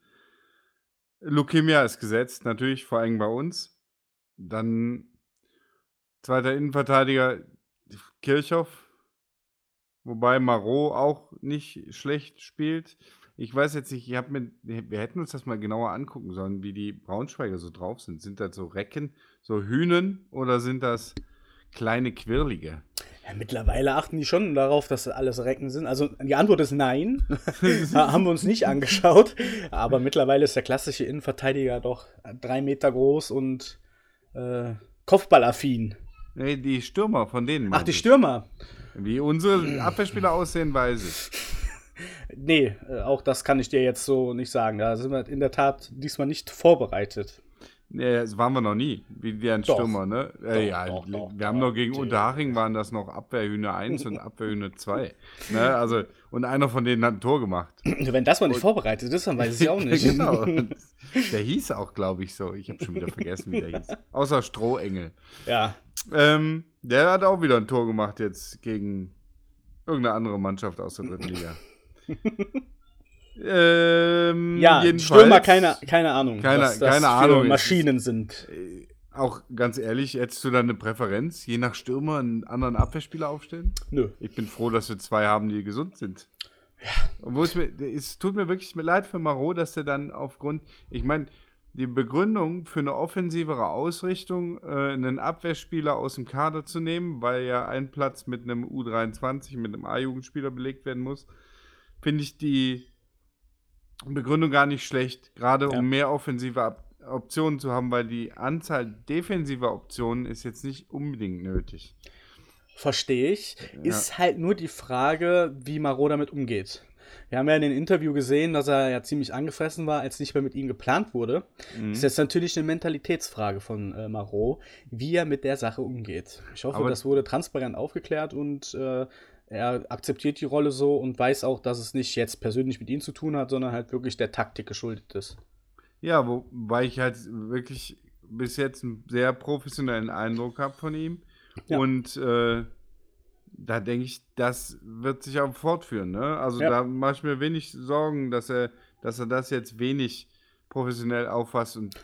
Speaker 3: Lukemia ist gesetzt, natürlich, vor allem bei uns. Dann zweiter Innenverteidiger Kirchhoff. Wobei Marot auch nicht schlecht spielt. Ich weiß jetzt nicht, ich mit, wir hätten uns das mal genauer angucken sollen, wie die Braunschweiger so drauf sind. Sind das so Recken, so Hühnen oder sind das kleine Quirlige.
Speaker 2: Ja, mittlerweile achten die schon darauf, dass alles Recken sind. Also die Antwort ist nein. haben wir uns nicht angeschaut. Aber mittlerweile ist der klassische Innenverteidiger doch drei Meter groß und äh, Kopfballaffin.
Speaker 3: Nee, die Stürmer von denen.
Speaker 2: Ach, die Stürmer.
Speaker 3: Wie unsere Abwehrspieler aussehen, weiß ich.
Speaker 2: Nee, äh, auch das kann ich dir jetzt so nicht sagen. Da sind wir in der Tat diesmal nicht vorbereitet.
Speaker 3: Nee, das waren wir noch nie, wie deren
Speaker 2: Doch.
Speaker 3: Stürmer, ne? Äh,
Speaker 2: Doch,
Speaker 3: ja,
Speaker 2: doch, doch,
Speaker 3: wir haben noch gegen Unterhaching waren das noch Abwehrhühner 1 und Abwehrhühner 2. Ne? Also, und einer von denen hat ein Tor gemacht.
Speaker 2: Wenn das mal nicht vorbereitet ist, dann weiß ich auch nicht.
Speaker 3: genau. Und Der hieß auch, glaube ich, so. Ich habe schon wieder vergessen, wie der hieß. Außer Strohengel.
Speaker 2: Ja,
Speaker 3: Ähm, der hat auch wieder ein Tor gemacht jetzt gegen irgendeine andere Mannschaft aus der dritten Liga. ähm,
Speaker 2: ja
Speaker 3: jedenfalls,
Speaker 2: Stürmer, keine, keine Ahnung.
Speaker 3: Keine-
Speaker 2: was das
Speaker 3: keine
Speaker 2: für
Speaker 3: Ahnung.
Speaker 2: Maschinen sind.
Speaker 3: äh, Auch ganz ehrlich, hättest du da eine Präferenz, je nach Stürmer einen anderen Abwehrspieler aufstellen?
Speaker 2: Nö.
Speaker 3: Ich bin froh, dass wir zwei haben, die gesund sind. Obwohl es mir, es tut mir wirklich leid für Marot, dass er dann aufgrund, ich meine, die Begründung für eine offensivere Ausrichtung, äh, einen Abwehrspieler aus dem Kader zu nehmen, weil ja ein Platz mit einem U23, mit einem A-Jugendspieler belegt werden muss, finde ich die Begründung gar nicht schlecht, gerade
Speaker 2: Ja.
Speaker 3: um mehr offensive Optionen zu haben, weil die Anzahl defensiver Optionen ist jetzt nicht unbedingt nötig.
Speaker 2: Verstehe ich. Ist halt nur die Frage, wie Marot damit umgeht. Wir haben ja in dem Interview gesehen, dass er ja ziemlich angefressen war, als nicht mehr mit ihm geplant wurde.
Speaker 3: Mhm.
Speaker 2: Ist jetzt natürlich eine Mentalitätsfrage von äh, Marot, wie er mit der Sache umgeht. Ich hoffe,
Speaker 3: Aber-
Speaker 2: das wurde transparent aufgeklärt und äh, er akzeptiert die Rolle so und weiß auch, dass es nicht jetzt persönlich mit ihm zu tun hat, sondern halt wirklich der Taktik geschuldet ist.
Speaker 3: Ja, wobei ich halt wirklich bis jetzt einen sehr professionellen Eindruck habe von ihm.
Speaker 2: Ja.
Speaker 3: Und äh, da denke ich, das wird sich auch fortführen. Ne? Also
Speaker 2: Ja.
Speaker 3: da mache ich mir wenig Sorgen, dass er, dass er das jetzt wenig professionell auffasst. Und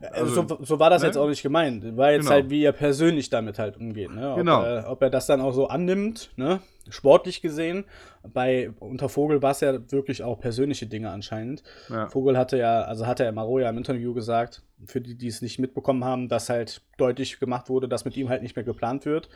Speaker 2: Also,
Speaker 3: Also,
Speaker 2: so, so war das
Speaker 3: ne?
Speaker 2: jetzt auch nicht gemeint. War jetzt
Speaker 3: Genau.
Speaker 2: halt, wie er persönlich damit halt umgeht. Ne? Ob,
Speaker 3: Genau.
Speaker 2: er, ob er das dann auch so annimmt, ne? sportlich gesehen. Bei unter Vogel war es ja wirklich auch persönliche Dinge anscheinend.
Speaker 3: ja.
Speaker 2: Vogel hatte ja, also hatte er Maro ja im Interview gesagt, für die, die es nicht mitbekommen haben, dass halt deutlich gemacht wurde, dass mit ihm halt nicht mehr geplant wird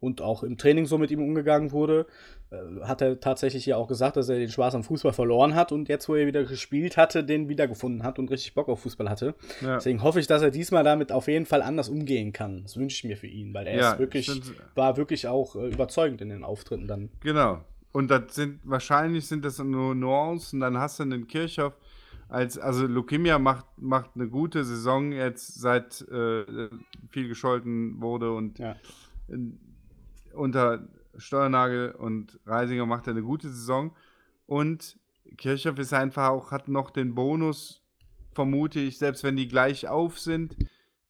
Speaker 2: und auch im Training so mit ihm umgegangen wurde. Äh, hat er tatsächlich ja auch gesagt, dass er den Spaß am Fußball verloren hat und jetzt, wo er wieder gespielt hatte, den wiedergefunden hat und richtig Bock auf Fußball hatte.
Speaker 3: Ja.
Speaker 2: Deswegen hoffe ich, dass er diesmal damit auf jeden Fall anders umgehen kann. Das wünsche ich mir für ihn, weil er
Speaker 3: Ja,
Speaker 2: ist wirklich, war wirklich auch äh, überzeugend in den Auftritten dann.
Speaker 3: Genau. Und das sind wahrscheinlich sind das nur Nuancen. Dann hast du einen Kirchhoff als also Lukemia macht macht eine gute Saison jetzt seit äh, viel gescholten wurde und
Speaker 2: Ja.
Speaker 3: Unter Steuernagel und Reisinger macht er eine gute Saison und Kirchhoff ist einfach auch hat noch den Bonus vermute ich selbst wenn die gleich auf sind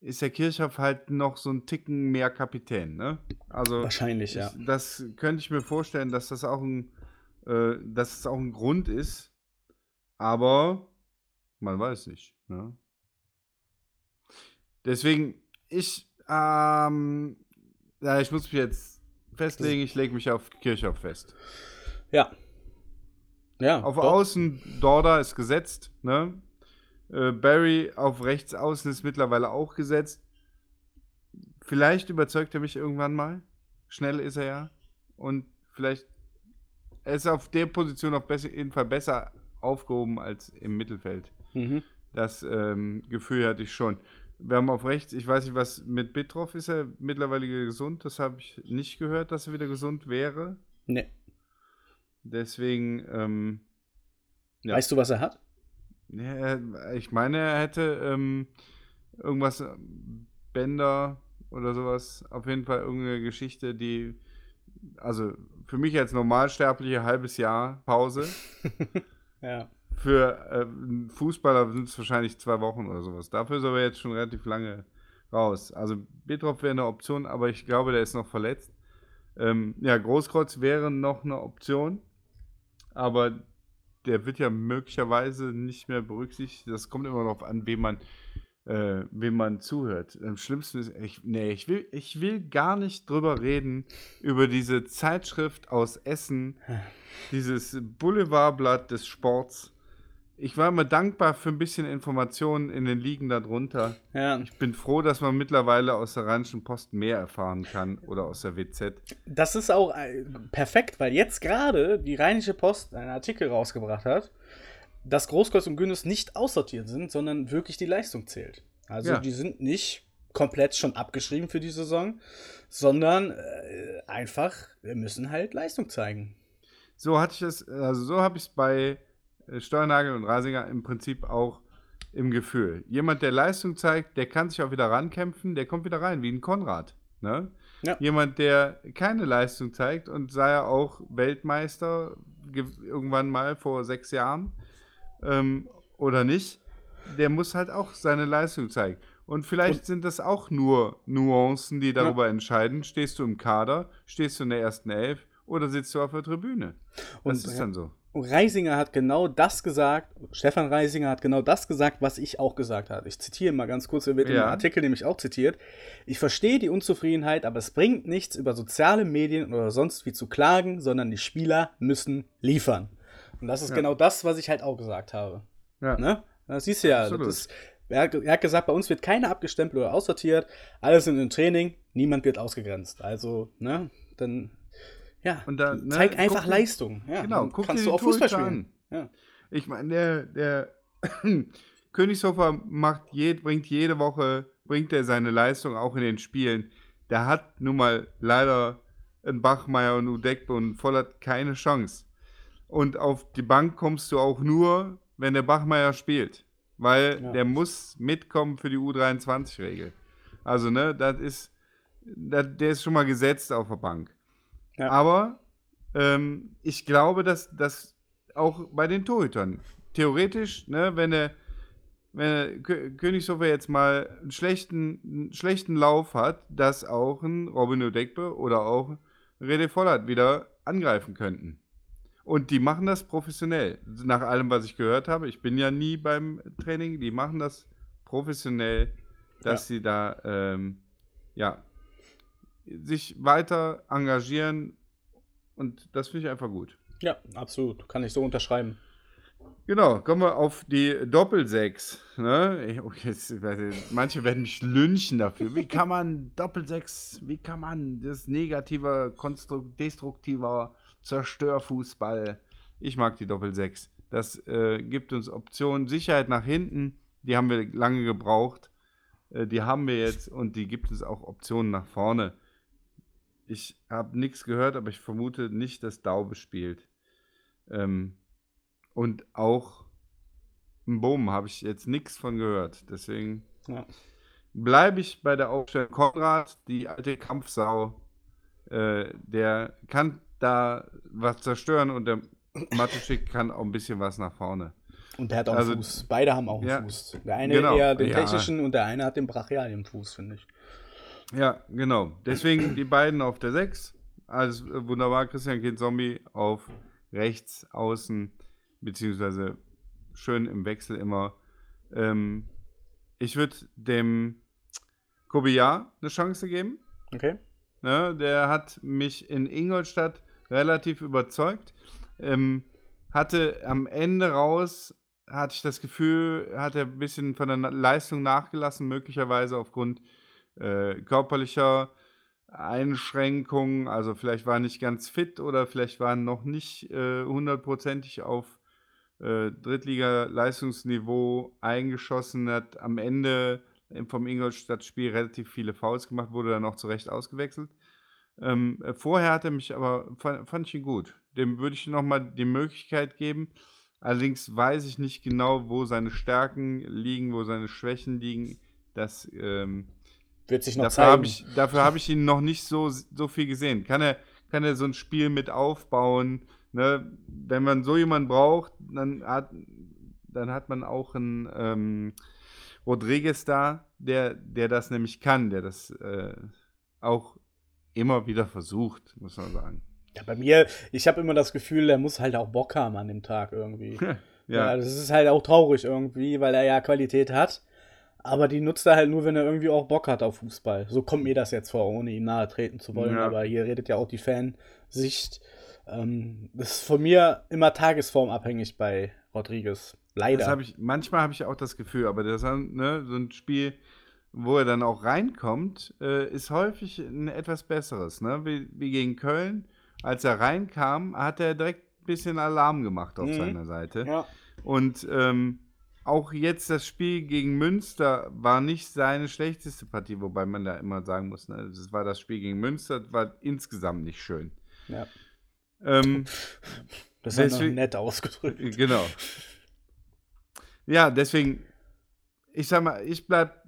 Speaker 3: ist der Kirchhoff halt noch so ein Ticken mehr Kapitän ne also
Speaker 2: Wahrscheinlich, ja.
Speaker 3: Das könnte ich mir vorstellen, dass das auch ein, äh, dass es auch ein Grund ist. Aber man weiß nicht. Ne? Deswegen, ich, ähm, ja, ich muss mich jetzt festlegen, ich lege mich auf Kirchhoff fest.
Speaker 2: Ja. Ja.
Speaker 3: Auf
Speaker 2: doch.
Speaker 3: Außen, Dorda ist gesetzt, ne? Äh, Barry auf rechts außen ist mittlerweile auch gesetzt. Vielleicht überzeugt er mich irgendwann mal. Schnell ist er ja. Und vielleicht, er ist auf der Position auf jeden Fall besser aufgehoben als im Mittelfeld.
Speaker 2: Mhm.
Speaker 3: Das ähm, Gefühl hatte ich schon. Wir haben auf rechts, ich weiß nicht, was mit Bitroff ist er mittlerweile gesund. Das habe ich nicht gehört, dass er wieder gesund wäre.
Speaker 2: Nee.
Speaker 3: Deswegen, ähm, Ja.
Speaker 2: Weißt du, was er hat?
Speaker 3: Ja, ich meine, er hätte ähm, irgendwas, äh, Bänder oder sowas, auf jeden Fall irgendeine Geschichte, die, also für mich als Normalsterbliche halbes Jahr Pause.
Speaker 2: Ja.
Speaker 3: Für äh, einen Fußballer sind es wahrscheinlich zwei Wochen oder sowas. Dafür ist er aber jetzt schon relativ lange raus. Also Betroff wäre eine Option, aber ich glaube, der ist noch verletzt. Ähm, ja, Großkreuz wäre noch eine Option, aber der wird ja möglicherweise nicht mehr berücksichtigt. Das kommt immer darauf an, wem man, äh, wem man zuhört. Am schlimmsten ist, ich, nee, ich will, ich will gar nicht drüber reden, über diese Zeitschrift aus Essen, dieses Boulevardblatt des Sports. Ich war immer dankbar für ein bisschen Informationen in den Ligen darunter.
Speaker 2: Ja.
Speaker 3: Ich bin froh, dass man mittlerweile aus der Rheinischen Post mehr erfahren kann oder aus der WZ.
Speaker 2: Das ist auch äh, perfekt, weil jetzt gerade die Rheinische Post einen Artikel rausgebracht hat, dass Großkreuz und Günnes nicht aussortiert sind, sondern wirklich die Leistung zählt. Also
Speaker 3: Ja.
Speaker 2: die sind nicht komplett schon abgeschrieben für die Saison, sondern äh, einfach, wir müssen halt Leistung zeigen.
Speaker 3: So hatte ich es, also so habe ich es bei Steuernagel und Rasinger im Prinzip auch im Gefühl. Jemand, der Leistung zeigt, der kann sich auch wieder rankämpfen, der kommt wieder rein, wie ein Konrad. Ne? Ja. Jemand, der keine Leistung zeigt und sei ja auch Weltmeister irgendwann mal vor sechs Jahren ähm, oder nicht, der muss halt auch seine Leistung zeigen. Und vielleicht und, sind das auch nur Nuancen, die darüber ja. entscheiden. Stehst du im Kader, stehst du in der ersten Elf oder sitzt du auf der Tribüne? Das und, ist dann so.
Speaker 2: Reisinger hat genau das gesagt, Stefan Reisinger hat genau das gesagt, was ich auch gesagt habe. Ich zitiere mal ganz kurz, er wird ja. im Artikel nämlich auch zitiert. Ich verstehe die Unzufriedenheit, aber es bringt nichts, über soziale Medien oder sonst wie zu klagen, sondern die Spieler müssen liefern. Und das ist ja. genau das, was ich halt auch gesagt habe. Ja. Ne? Das siehst du ja. Ist, er, hat, er, hat gesagt, bei uns wird keiner abgestempelt oder aussortiert. Alle sind im Training, niemand wird ausgegrenzt. Also, ne, dann ja, und da, ne, zeig einfach guck, Leistung. Ja,
Speaker 3: genau, guck kannst du auch Fußball spielen. Ja. Ich meine, der, der Königshofer macht je, bringt jede Woche bringt er seine Leistung auch in den Spielen. Der hat nun mal leider ein Bachmeier und Udekbe und Vollert keine Chance. Und auf die Bank kommst du auch nur, wenn der Bachmeier spielt. Weil ja. der muss mitkommen für die U23-Regel. Also, ne, das ist, das, der ist schon mal gesetzt auf der Bank. Ja. Aber ähm, ich glaube, dass das auch bei den Torhütern, theoretisch, ne, wenn er wenn Königshofer jetzt mal einen schlechten, einen schlechten Lauf hat, dass auch ein Robin Odekbe oder auch Rede Vollert wieder angreifen könnten. Und die machen das professionell. Nach allem, was ich gehört habe, ich bin ja nie beim Training, die machen das professionell, dass ja. sie da ähm, ja, sich weiter engagieren und das finde ich einfach gut.
Speaker 2: Ja, absolut. Kann ich so unterschreiben.
Speaker 3: Genau, kommen wir auf die Doppelsechs. Ne? Oh, jetzt, manche werden mich lynchen dafür. Wie kann man Doppelsechs, wie kann man das negative, destruktiver Zerstörfußball? Ich mag die Doppelsechs. Das äh, gibt uns Optionen. Sicherheit nach hinten, die haben wir lange gebraucht. Äh, die haben wir jetzt und die gibt uns auch Optionen nach vorne. Ich habe nichts gehört, aber ich vermute nicht, dass Daube spielt. Ähm, und auch im Boom habe ich jetzt nichts von gehört. Deswegen ja. bleibe ich bei der Aufstellung. Konrad, die alte Kampfsau, äh, der kann da was zerstören und der Matuschik kann auch ein bisschen was nach vorne.
Speaker 2: Und der hat auch also, einen Fuß. Beide haben auch einen ja, Fuß. Der eine genau, eher den technischen ja. und der eine hat den brachialen Fuß, finde ich.
Speaker 3: Ja, genau. Deswegen die beiden auf der 6. Alles wunderbar. Christian Kind Zombie auf rechts außen, beziehungsweise schön im Wechsel immer. Ähm, ich würde dem Kobiar eine Chance geben.
Speaker 2: Okay.
Speaker 3: Ne, der hat mich in Ingolstadt relativ überzeugt. Ähm, hatte am Ende raus, hatte ich das Gefühl, hat er ein bisschen von der Leistung nachgelassen, möglicherweise aufgrund äh, körperlicher Einschränkungen, also vielleicht war nicht ganz fit oder vielleicht war er noch nicht äh, hundertprozentig auf äh, Drittliga-Leistungsniveau eingeschossen, hat am Ende vom Ingolstadt-Spiel relativ viele Fouls gemacht, wurde dann auch zu Recht ausgewechselt. Ähm, äh, vorher hat er mich aber, fand, fand ich ihn gut. Dem würde ich nochmal die Möglichkeit geben. Allerdings weiß ich nicht genau, wo seine Stärken liegen, wo seine Schwächen liegen. Das ähm,
Speaker 2: wird sich noch
Speaker 3: dafür zeigen. Hab ich, dafür habe ich ihn noch nicht so, so viel gesehen. Kann er, kann er so ein Spiel mit aufbauen? Ne? Wenn man so jemanden braucht, dann hat, dann hat man auch einen ähm, Rodriguez da, der, der das nämlich kann, der das äh, auch immer wieder versucht, muss man sagen.
Speaker 2: Ja, bei mir, ich habe immer das Gefühl, er muss halt auch Bock haben an dem Tag irgendwie. ja. ja. Das ist halt auch traurig irgendwie, weil er ja Qualität hat. Aber die nutzt er halt nur, wenn er irgendwie auch Bock hat auf Fußball. So kommt mir das jetzt vor, ohne ihm nahe treten zu wollen. Ja. Aber hier redet ja auch die Fansicht. Ähm, das ist von mir immer tagesformabhängig bei Rodriguez. Leider.
Speaker 3: Hab ich, manchmal habe ich auch das Gefühl, aber das ne, so ein Spiel, wo er dann auch reinkommt, äh, ist häufig ein etwas besseres. Ne? Wie, wie, gegen Köln. Als er reinkam, hat er direkt ein bisschen Alarm gemacht auf mhm. seiner Seite. Ja. Und ähm, auch jetzt das Spiel gegen Münster war nicht seine schlechteste Partie, wobei man da immer sagen muss, ne, das war das Spiel gegen Münster, war insgesamt nicht schön.
Speaker 2: Ja. Ähm, das ist deswegen, nett ausgedrückt.
Speaker 3: Genau. Ja, deswegen ich sag mal, ich bleib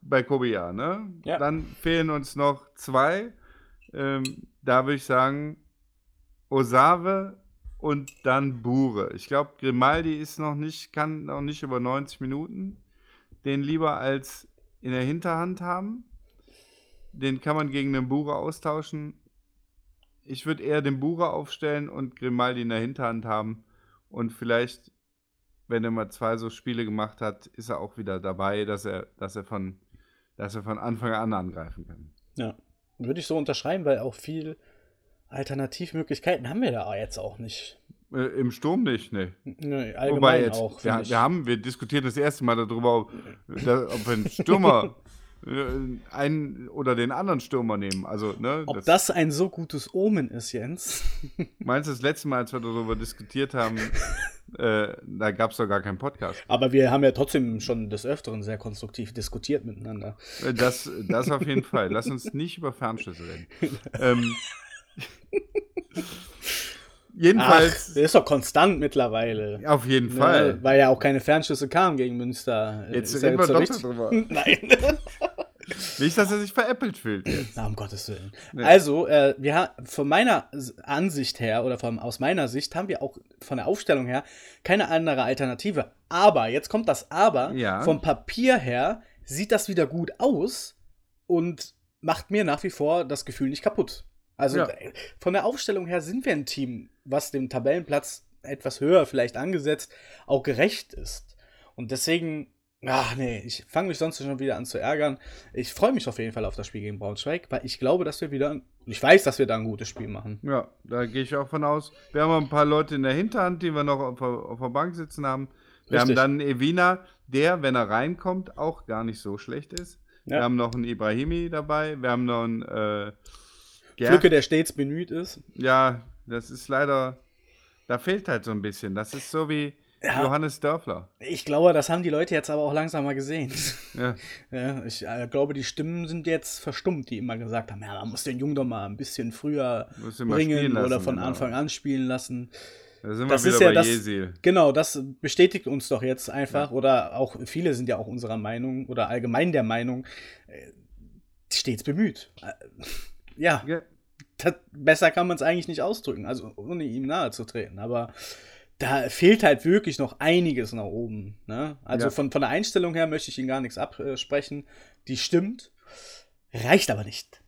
Speaker 3: bei Kobiya, ne? Ja. Dann fehlen uns noch zwei. Ähm, da würde ich sagen, Osave und dann Bure. Ich glaube, Grimaldi ist noch nicht, kann noch nicht über 90 Minuten. Den lieber als in der Hinterhand haben. Den kann man gegen den Bure austauschen. Ich würde eher den Bure aufstellen und Grimaldi in der Hinterhand haben. Und vielleicht, wenn er mal zwei so Spiele gemacht hat, ist er auch wieder dabei, dass er, dass er von, dass er von Anfang an angreifen kann.
Speaker 2: Ja, würde ich so unterschreiben, weil auch viel Alternativmöglichkeiten haben wir da jetzt auch nicht.
Speaker 3: Äh, Im Sturm nicht, ne.
Speaker 2: Nee, allgemein Wobei jetzt, auch.
Speaker 3: Wir, wir, haben, wir diskutieren das erste Mal darüber, ob, ob wir einen Stürmer äh, einen oder den anderen Stürmer nehmen. Also, ne,
Speaker 2: Ob das, das, ein so gutes Omen ist, Jens?
Speaker 3: Meinst du, das letzte Mal, als wir darüber diskutiert haben, äh, da gab es doch gar keinen Podcast.
Speaker 2: Aber wir haben ja trotzdem schon des Öfteren sehr konstruktiv diskutiert miteinander.
Speaker 3: Äh, das, das auf jeden Fall. Lass uns nicht über Fernschüsse reden. ähm,
Speaker 2: Jedenfalls. Ach, der ist doch konstant mittlerweile.
Speaker 3: Auf jeden ne, Fall.
Speaker 2: Weil ja auch keine Fernschüsse kamen gegen Münster.
Speaker 3: Jetzt reden wir doch drüber. Nein. Nicht, dass er sich veräppelt fühlt.
Speaker 2: Jetzt. Na, um Gottes Willen. Nee. Also, äh, wir haben von meiner Ansicht her oder von, aus meiner Sicht haben wir auch von der Aufstellung her keine andere Alternative. Aber, jetzt kommt das Aber, ja. vom Papier her sieht das wieder gut aus und macht mir nach wie vor das Gefühl nicht kaputt. Also ja. von der Aufstellung her sind wir ein Team, was dem Tabellenplatz etwas höher vielleicht angesetzt auch gerecht ist. Und deswegen, ach nee, ich fange mich sonst schon wieder an zu ärgern. Ich freue mich auf jeden Fall auf das Spiel gegen Braunschweig, weil ich glaube, dass wir wieder, ich weiß, dass wir da ein gutes Spiel machen.
Speaker 3: Ja, da gehe ich auch von aus. Wir haben ein paar Leute in der Hinterhand, die wir noch auf der, auf der Bank sitzen haben. Wir Richtig. haben dann Evina, der, wenn er reinkommt, auch gar nicht so schlecht ist. Ja. Wir haben noch einen Ibrahimi dabei. Wir haben noch einen äh,
Speaker 2: Gerd, Flücke, der stets bemüht ist.
Speaker 3: Ja, das ist leider, da fehlt halt so ein bisschen. Das ist so wie ja, Johannes Dörfler.
Speaker 2: Ich glaube, das haben die Leute jetzt aber auch langsam mal gesehen. Ja. ja ich äh, glaube, die Stimmen sind jetzt verstummt, die immer gesagt haben, ja, man muss den Jungen doch mal ein bisschen früher bringen lassen, oder von genau. Anfang an spielen lassen.
Speaker 3: Da sind das wir wieder bei
Speaker 2: das,
Speaker 3: Jesil.
Speaker 2: Genau, das bestätigt uns doch jetzt einfach, ja. oder auch viele sind ja auch unserer Meinung oder allgemein der Meinung, äh, stets bemüht. Ja, ja. Das, besser kann man es eigentlich nicht ausdrücken, also ohne ihm nahe zu treten. Aber da fehlt halt wirklich noch einiges nach oben. Ne? Also ja. von, von der Einstellung her möchte ich ihm gar nichts absprechen. Die stimmt, reicht aber nicht.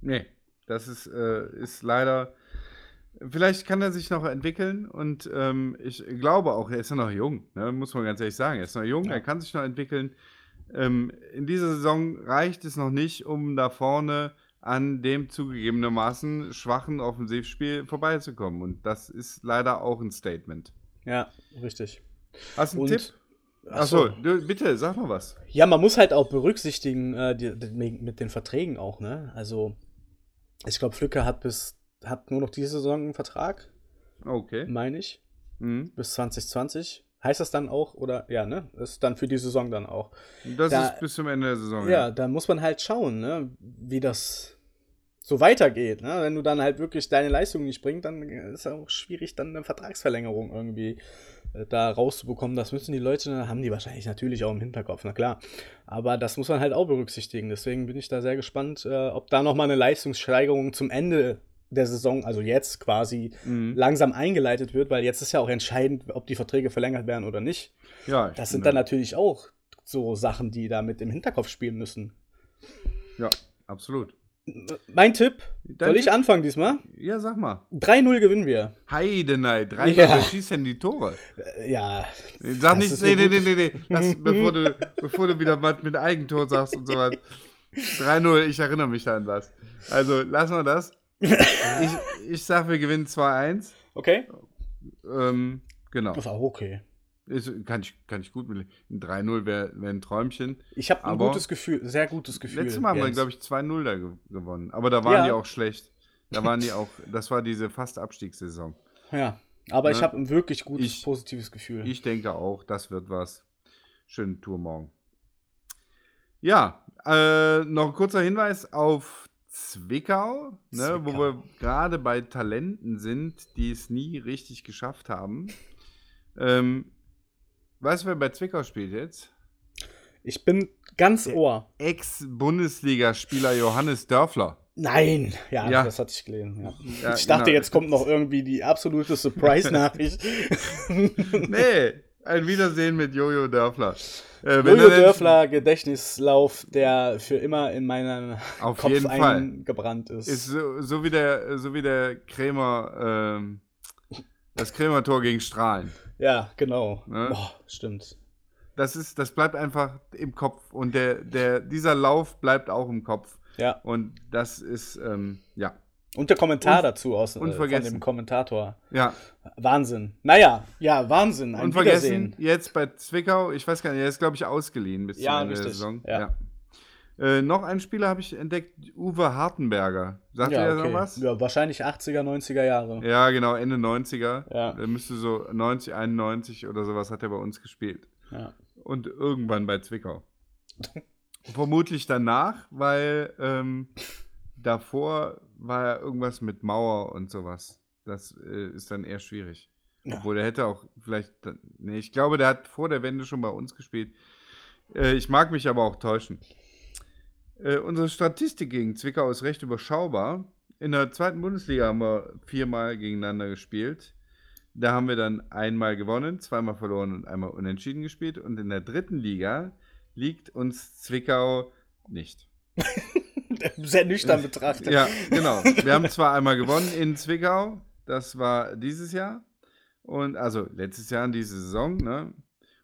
Speaker 3: Nee, das ist, äh, ist leider. Vielleicht kann er sich noch entwickeln und ähm, ich glaube auch, er ist ja noch jung, ne? muss man ganz ehrlich sagen. Er ist noch jung, ja. er kann sich noch entwickeln. Ähm, in dieser Saison reicht es noch nicht, um da vorne an dem zugegebenermaßen schwachen Offensivspiel vorbeizukommen. Und das ist leider auch ein Statement.
Speaker 2: Ja, richtig.
Speaker 3: Hast du einen Und, Tipp? Achso, Ach so. bitte, sag mal was.
Speaker 2: Ja, man muss halt auch berücksichtigen, äh, die, die, mit den Verträgen auch, ne? Also, ich glaube, Flücke hat bis hat nur noch diese Saison einen Vertrag.
Speaker 3: Okay.
Speaker 2: Meine ich. Mhm. Bis 2020. Heißt das dann auch, oder ja, ne? Ist dann für die Saison dann auch.
Speaker 3: Das da, ist bis zum Ende der Saison.
Speaker 2: Ja, ja, da muss man halt schauen, ne, wie das so weitergeht. Ne? Wenn du dann halt wirklich deine Leistung nicht bringst, dann ist es auch schwierig, dann eine Vertragsverlängerung irgendwie äh, da rauszubekommen. Das müssen die Leute, haben die wahrscheinlich natürlich auch im Hinterkopf, na klar. Aber das muss man halt auch berücksichtigen. Deswegen bin ich da sehr gespannt, äh, ob da nochmal eine Leistungssteigerung zum Ende der Saison, also jetzt quasi, mhm. langsam eingeleitet wird, weil jetzt ist ja auch entscheidend, ob die Verträge verlängert werden oder nicht. Ja, das sind dann natürlich auch so Sachen, die da mit im Hinterkopf spielen müssen.
Speaker 3: Ja, absolut.
Speaker 2: Mein Tipp, Dein soll ich anfangen diesmal?
Speaker 3: Ja, sag mal.
Speaker 2: 3-0 gewinnen wir.
Speaker 3: Heidenei, 3-0, ja. wer schießt denn die Tore?
Speaker 2: Äh, ja.
Speaker 3: Sag nicht, nee, nee, nee, nee, nee, Lass, bevor, du, bevor du wieder was mit Eigentor sagst und so was. 3-0, ich erinnere mich da an was. Also, lassen wir das. Ich, ich sag, wir gewinnen 2-1.
Speaker 2: Okay.
Speaker 3: Ähm, genau.
Speaker 2: Das ist auch okay.
Speaker 3: Ist, kann, ich, kann ich gut mit. Ein 3-0 wäre wär ein Träumchen.
Speaker 2: Ich habe ein gutes Gefühl, sehr gutes Gefühl.
Speaker 3: Letztes Mal haben wir, glaube ich, 2-0 da ge gewonnen. Aber da waren ja. die auch schlecht. Da waren die auch, das war diese fast Abstiegssaison.
Speaker 2: Ja, aber ne? ich habe ein wirklich gutes, ich, positives Gefühl.
Speaker 3: Ich denke auch, das wird was. Schöne Tour morgen. Ja, äh, noch ein kurzer Hinweis auf Zwickau, ne, Zwickau. wo wir gerade bei Talenten sind, die es nie richtig geschafft haben. Ähm, weißt du, wer bei Zwickau spielt jetzt?
Speaker 2: Ich bin ganz Ohr.
Speaker 3: Ex-Bundesligaspieler Johannes Dörfler.
Speaker 2: Nein, ja, ja, das hatte ich gelesen. Ja. Ja, ich dachte, genau. jetzt kommt noch irgendwie die absolute Surprise-Nachricht.
Speaker 3: nee, ein Wiedersehen mit Jojo Dörfler.
Speaker 2: Äh, Jojo Dörfler, Gedächtnislauf, der für immer in meinen
Speaker 3: Auf Kopf jeden eingebrannt Fall. ist. Ist so, so, wie der, so wie der Krämer, ähm, das Krämer-Tor gegen Strahlen.
Speaker 2: Ja, genau. Ne? Boah, stimmt.
Speaker 3: Das, ist, das bleibt einfach im Kopf und der, der, dieser Lauf bleibt auch im Kopf.
Speaker 2: Ja.
Speaker 3: Und das ist, ähm, ja.
Speaker 2: Und der Kommentar Un dazu aus äh, von dem Kommentator.
Speaker 3: Ja.
Speaker 2: Wahnsinn. Naja, ja, Wahnsinn.
Speaker 3: Ein Unvergessen, jetzt bei Zwickau, ich weiß gar nicht, er ist, glaube ich, ausgeliehen bis
Speaker 2: ja, zum Ende der Saison. Ja. ja.
Speaker 3: Äh, noch einen Spieler habe ich entdeckt, Uwe Hartenberger. Sagt ja, ihr okay. noch was?
Speaker 2: Ja, wahrscheinlich 80er, 90er Jahre.
Speaker 3: Ja, genau, Ende 90er.
Speaker 2: Ja.
Speaker 3: Er müsste so 90, 91 oder sowas hat er bei uns gespielt.
Speaker 2: Ja.
Speaker 3: Und irgendwann bei Zwickau. Vermutlich danach, weil ähm, davor war ja irgendwas mit Mauer und sowas. Das äh, ist dann eher schwierig. Ja. Obwohl der hätte auch vielleicht. Nee, ich glaube, der hat vor der Wende schon bei uns gespielt. Äh, ich mag mich aber auch täuschen. Äh, unsere Statistik gegen Zwickau ist recht überschaubar. In der zweiten Bundesliga haben wir viermal gegeneinander gespielt. Da haben wir dann einmal gewonnen, zweimal verloren und einmal unentschieden gespielt. Und in der dritten Liga liegt uns Zwickau nicht.
Speaker 2: Sehr nüchtern betrachtet.
Speaker 3: Ja, genau. Wir haben zwar einmal gewonnen in Zwickau, das war dieses Jahr. Und also letztes Jahr in dieser Saison, ne?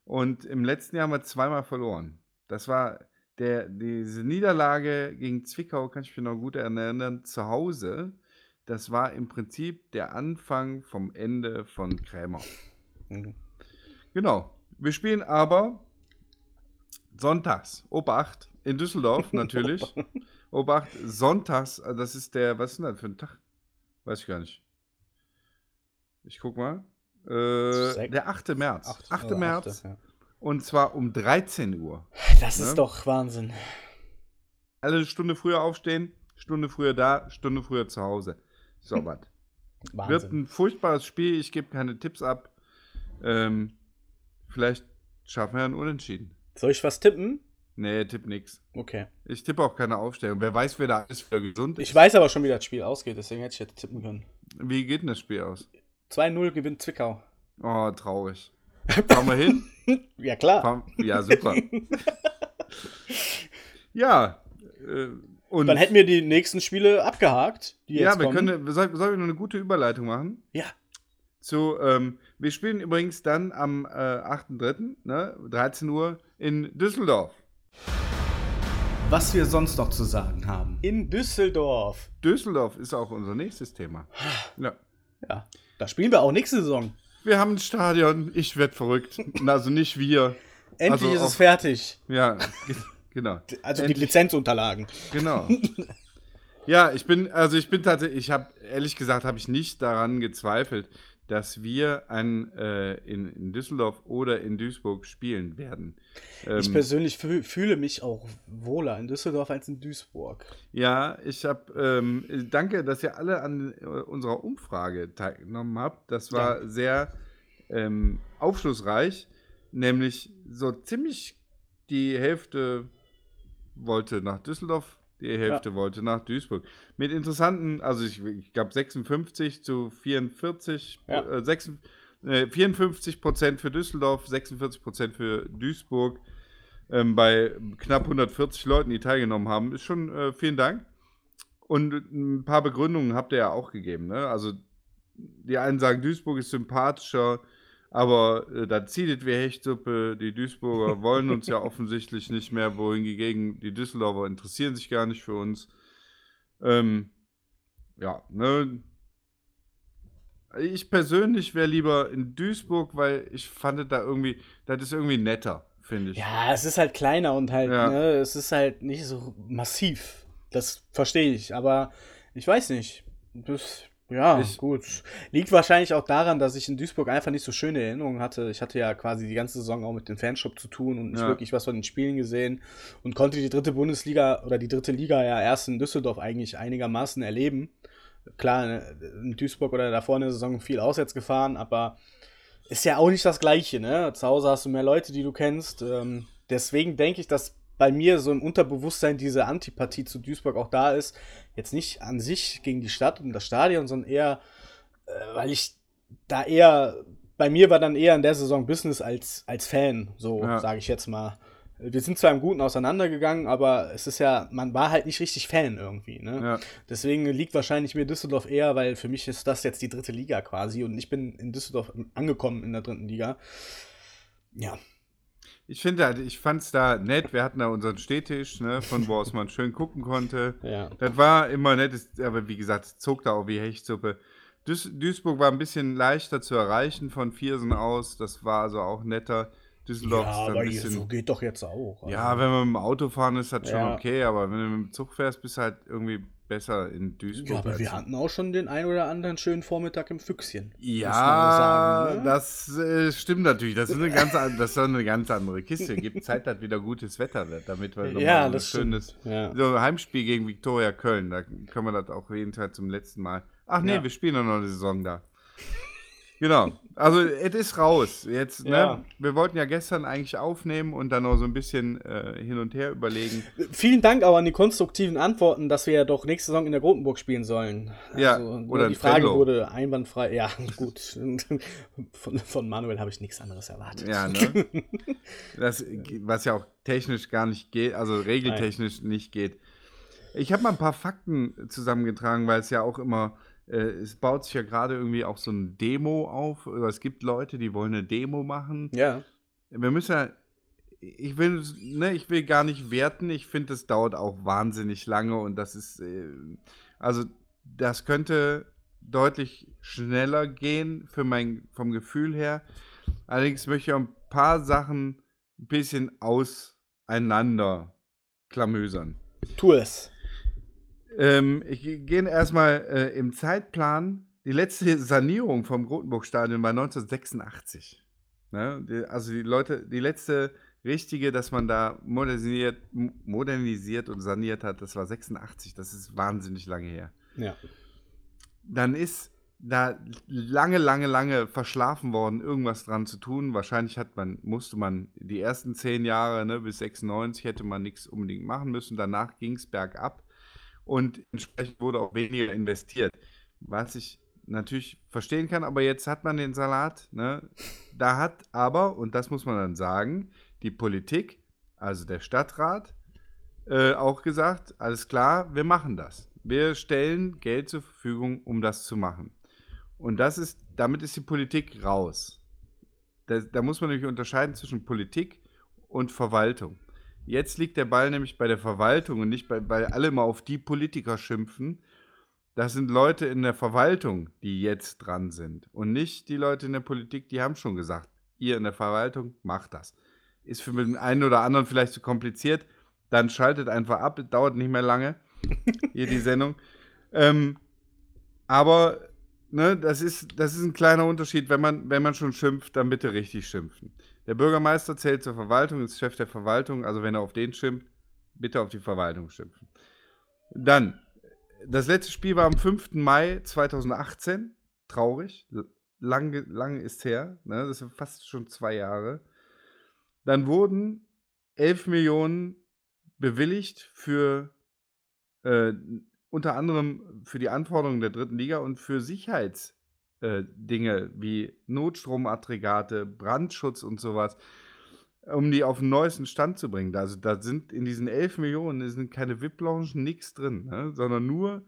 Speaker 3: Und im letzten Jahr haben wir zweimal verloren. Das war der, diese Niederlage gegen Zwickau, kann ich mich noch gut erinnern, zu Hause. Das war im Prinzip der Anfang vom Ende von Krämer. Mhm. Genau. Wir spielen aber sonntags, Obacht, in Düsseldorf natürlich. Obacht, sonntags, äh, das ist der, was ist denn das für ein Tag? Weiß ich gar nicht. Ich guck mal. Äh, der 8. März. 8, 8. Oh, März. 8, ja. Und zwar um 13 Uhr.
Speaker 2: Das ne? ist doch Wahnsinn.
Speaker 3: Alle eine Stunde früher aufstehen, Stunde früher da, Stunde früher zu Hause. So was. Wird ein furchtbares Spiel. Ich gebe keine Tipps ab. Ähm, vielleicht schaffen wir einen Unentschieden.
Speaker 2: Soll ich was tippen?
Speaker 3: Nee, tipp nix.
Speaker 2: Okay.
Speaker 3: Ich tippe auch keine Aufstellung. Wer weiß, wer da ist, wer gesund
Speaker 2: ist. Ich weiß aber schon, wie das Spiel ausgeht, deswegen hätte ich jetzt tippen können.
Speaker 3: Wie geht denn das Spiel aus?
Speaker 2: 2-0 gewinnt Zwickau.
Speaker 3: Oh, traurig. Fahren wir hin?
Speaker 2: ja, klar.
Speaker 3: Ja, super. ja. Äh,
Speaker 2: und Dann hätten wir die nächsten Spiele abgehakt.
Speaker 3: ja, wir kommen. können. Soll, sollen wir noch eine gute Überleitung machen?
Speaker 2: Ja.
Speaker 3: Zu, ähm, wir spielen übrigens dann am äh, 8.3., ne, 13 Uhr in Düsseldorf.
Speaker 1: Was wir sonst noch zu sagen haben.
Speaker 2: In Düsseldorf.
Speaker 3: Düsseldorf ist auch unser nächstes Thema.
Speaker 2: Ja. Ja. Da spielen wir auch nächste Saison.
Speaker 3: Wir haben ein Stadion, ich werde verrückt. Also nicht wir.
Speaker 2: Endlich
Speaker 3: also
Speaker 2: ist es fertig.
Speaker 3: Ja, genau.
Speaker 2: Also Endlich. die Lizenzunterlagen.
Speaker 3: Genau. Ja, ich bin, also ich bin tatsächlich, ich habe, ehrlich gesagt, habe ich nicht daran gezweifelt, dass wir ein, äh, in, in, Düsseldorf oder in Duisburg spielen werden.
Speaker 2: Ähm, ich persönlich fühl, fühle mich auch wohler in Düsseldorf als in Duisburg.
Speaker 3: Ja, ich habe, ähm, danke, dass ihr alle an äh, unserer Umfrage teilgenommen habt. Das war ja. sehr ähm, aufschlussreich, nämlich so ziemlich die Hälfte wollte nach Düsseldorf die Hälfte ja. wollte nach Duisburg. Mit interessanten, also ich, ich glaube 56 zu 44, ja. äh, 6, äh, 54 Prozent für Düsseldorf, 46 Prozent für Duisburg. Ähm, bei knapp 140 Leuten, die teilgenommen haben, ist schon äh, vielen Dank. Und ein paar Begründungen habt ihr ja auch gegeben. Ne? Also die einen sagen, Duisburg ist sympathischer, aber äh, da zieht es wie Hechtsuppe. Die Duisburger wollen uns ja offensichtlich nicht mehr, wohingegen die Düsseldorfer interessieren sich gar nicht für uns. Ähm, ja, ne? Ich persönlich wäre lieber in Duisburg, weil ich fand da irgendwie, das ist irgendwie netter, finde ich.
Speaker 2: Ja, es ist halt kleiner und halt, ja. ne, es ist halt nicht so massiv. Das verstehe ich, aber ich weiß nicht. Das, ja, ich, gut. Liegt wahrscheinlich auch daran, dass ich in Duisburg einfach nicht so schöne Erinnerungen hatte. Ich hatte ja quasi die ganze Saison auch mit dem Fanshop zu tun und nicht ja. wirklich was von den Spielen gesehen und konnte die dritte Bundesliga oder die dritte Liga ja erst in Düsseldorf eigentlich einigermaßen erleben. Klar, ne, in Duisburg oder davor in der Saison viel auswärts gefahren, aber ist ja auch nicht das Gleiche, ne? Zu Hause hast du mehr Leute, die du kennst. Ähm, deswegen denke ich, dass bei mir so im Unterbewusstsein diese Antipathie zu Duisburg auch da ist. Jetzt nicht an sich gegen die Stadt und das Stadion, sondern eher, äh, weil ich da eher, bei mir war dann eher in der Saison Business als, als Fan, so ja. sage ich jetzt mal. Wir sind zwar im Guten auseinandergegangen, aber es ist ja, man war halt nicht richtig Fan irgendwie. Ne? Ja. Deswegen liegt wahrscheinlich mir Düsseldorf eher, weil für mich ist das jetzt die dritte Liga quasi und ich bin in Düsseldorf angekommen in der dritten Liga. Ja,
Speaker 3: ich finde halt, ich fand es da nett. Wir hatten da unseren Stehtisch, ne, von wo aus man schön gucken konnte. Ja. Das war immer nett, aber wie gesagt, es zog da auch wie Hechtsuppe. Duis Duisburg war ein bisschen leichter zu erreichen von Viersen aus. Das war also auch netter.
Speaker 2: Düsseldorf ja, ist aber ein bisschen, so geht doch jetzt auch.
Speaker 3: Also. Ja, wenn man mit dem Auto fahren ist, das schon ja. okay, aber wenn du mit dem Zug fährst, bist du halt irgendwie besser in Duisburg. Ja,
Speaker 2: aber wir hatten auch schon den ein oder anderen schönen Vormittag im Füchschen.
Speaker 3: Ja, sagen, ne? das äh, stimmt natürlich. Das ist, eine ganz, das ist eine ganz andere Kiste. Gibt Zeit, dass wieder gutes Wetter wird, damit wir
Speaker 2: ja, ein schönes
Speaker 3: ja. so Heimspiel gegen Viktoria Köln. Da können wir das auch jeden Tag zum letzten Mal. Ach nee, ja. wir spielen noch eine Saison da. Genau. Also, es ist raus. Jetzt, ne? Ja. Wir wollten ja gestern eigentlich aufnehmen und dann noch so ein bisschen äh, hin und her überlegen.
Speaker 2: Vielen Dank auch an die konstruktiven Antworten, dass wir ja doch nächste Saison in der Grotenburg spielen sollen.
Speaker 3: Ja,
Speaker 2: also, oder die Frage Fenlo. wurde einwandfrei. Ja, gut. von, von Manuel habe ich nichts anderes erwartet.
Speaker 3: Ja, ne? Das, was ja auch technisch gar nicht geht, also regeltechnisch Nein. nicht geht. Ich habe mal ein paar Fakten zusammengetragen, weil es ja auch immer es baut sich ja gerade irgendwie auch so ein Demo auf. Oder es gibt Leute, die wollen eine Demo machen.
Speaker 2: Ja.
Speaker 3: Wir müssen ja. Ich will, ne, ich will gar nicht werten. Ich finde, das dauert auch wahnsinnig lange und das ist. Äh, also, das könnte deutlich schneller gehen für mein, vom Gefühl her. Allerdings möchte ich ein paar Sachen ein bisschen auseinander klamösern.
Speaker 2: Tu es.
Speaker 3: Ähm, ich gehe erstmal äh, im Zeitplan. Die letzte Sanierung vom Rotenburg-Stadion war 1986. Ne? Die, also die Leute, die letzte richtige, dass man da modernisiert, modernisiert und saniert hat, das war 86. Das ist wahnsinnig lange her.
Speaker 2: Ja.
Speaker 3: Dann ist da lange, lange, lange verschlafen worden, irgendwas dran zu tun. Wahrscheinlich hat man, musste man die ersten zehn Jahre, ne, bis 96 hätte man nichts unbedingt machen müssen. Danach ging es bergab und entsprechend wurde auch weniger investiert. Was ich natürlich verstehen kann, aber jetzt hat man den Salat. Ne? Da hat aber, und das muss man dann sagen, die Politik, also der Stadtrat, äh, auch gesagt, alles klar, wir machen das. Wir stellen Geld zur Verfügung, um das zu machen. Und das ist, damit ist die Politik raus. Da, da muss man nämlich unterscheiden zwischen Politik und Verwaltung. Jetzt liegt der Ball nämlich bei der Verwaltung und nicht bei, weil alle mal auf die Politiker schimpfen. Das sind Leute in der Verwaltung, die jetzt dran sind. Und nicht die Leute in der Politik, die haben schon gesagt, ihr in der Verwaltung macht das. Ist für den einen oder anderen vielleicht zu kompliziert. Dann schaltet einfach ab, dauert nicht mehr lange. Hier die Sendung. Ähm, aber ne, das, ist, das ist ein kleiner Unterschied. Wenn man, wenn man schon schimpft, dann bitte richtig schimpfen. Der Bürgermeister zählt zur Verwaltung, ist Chef der Verwaltung, also wenn er auf den schimpft, bitte auf die Verwaltung schimpfen. Dann, das letzte Spiel war am 5. Mai 2018. Traurig. Lange, lange ist her. Ne? Das sind fast schon zwei Jahre. Dann wurden 11 Millionen bewilligt für äh, unter anderem für die Anforderungen der dritten Liga und für Sicherheits- äh, Dinge wie Notstromaggregate, Brandschutz und sowas, um die auf den neuesten Stand zu bringen. Also da sind in diesen 11 Millionen sind keine VIP-Loungen, nichts drin, ne? sondern nur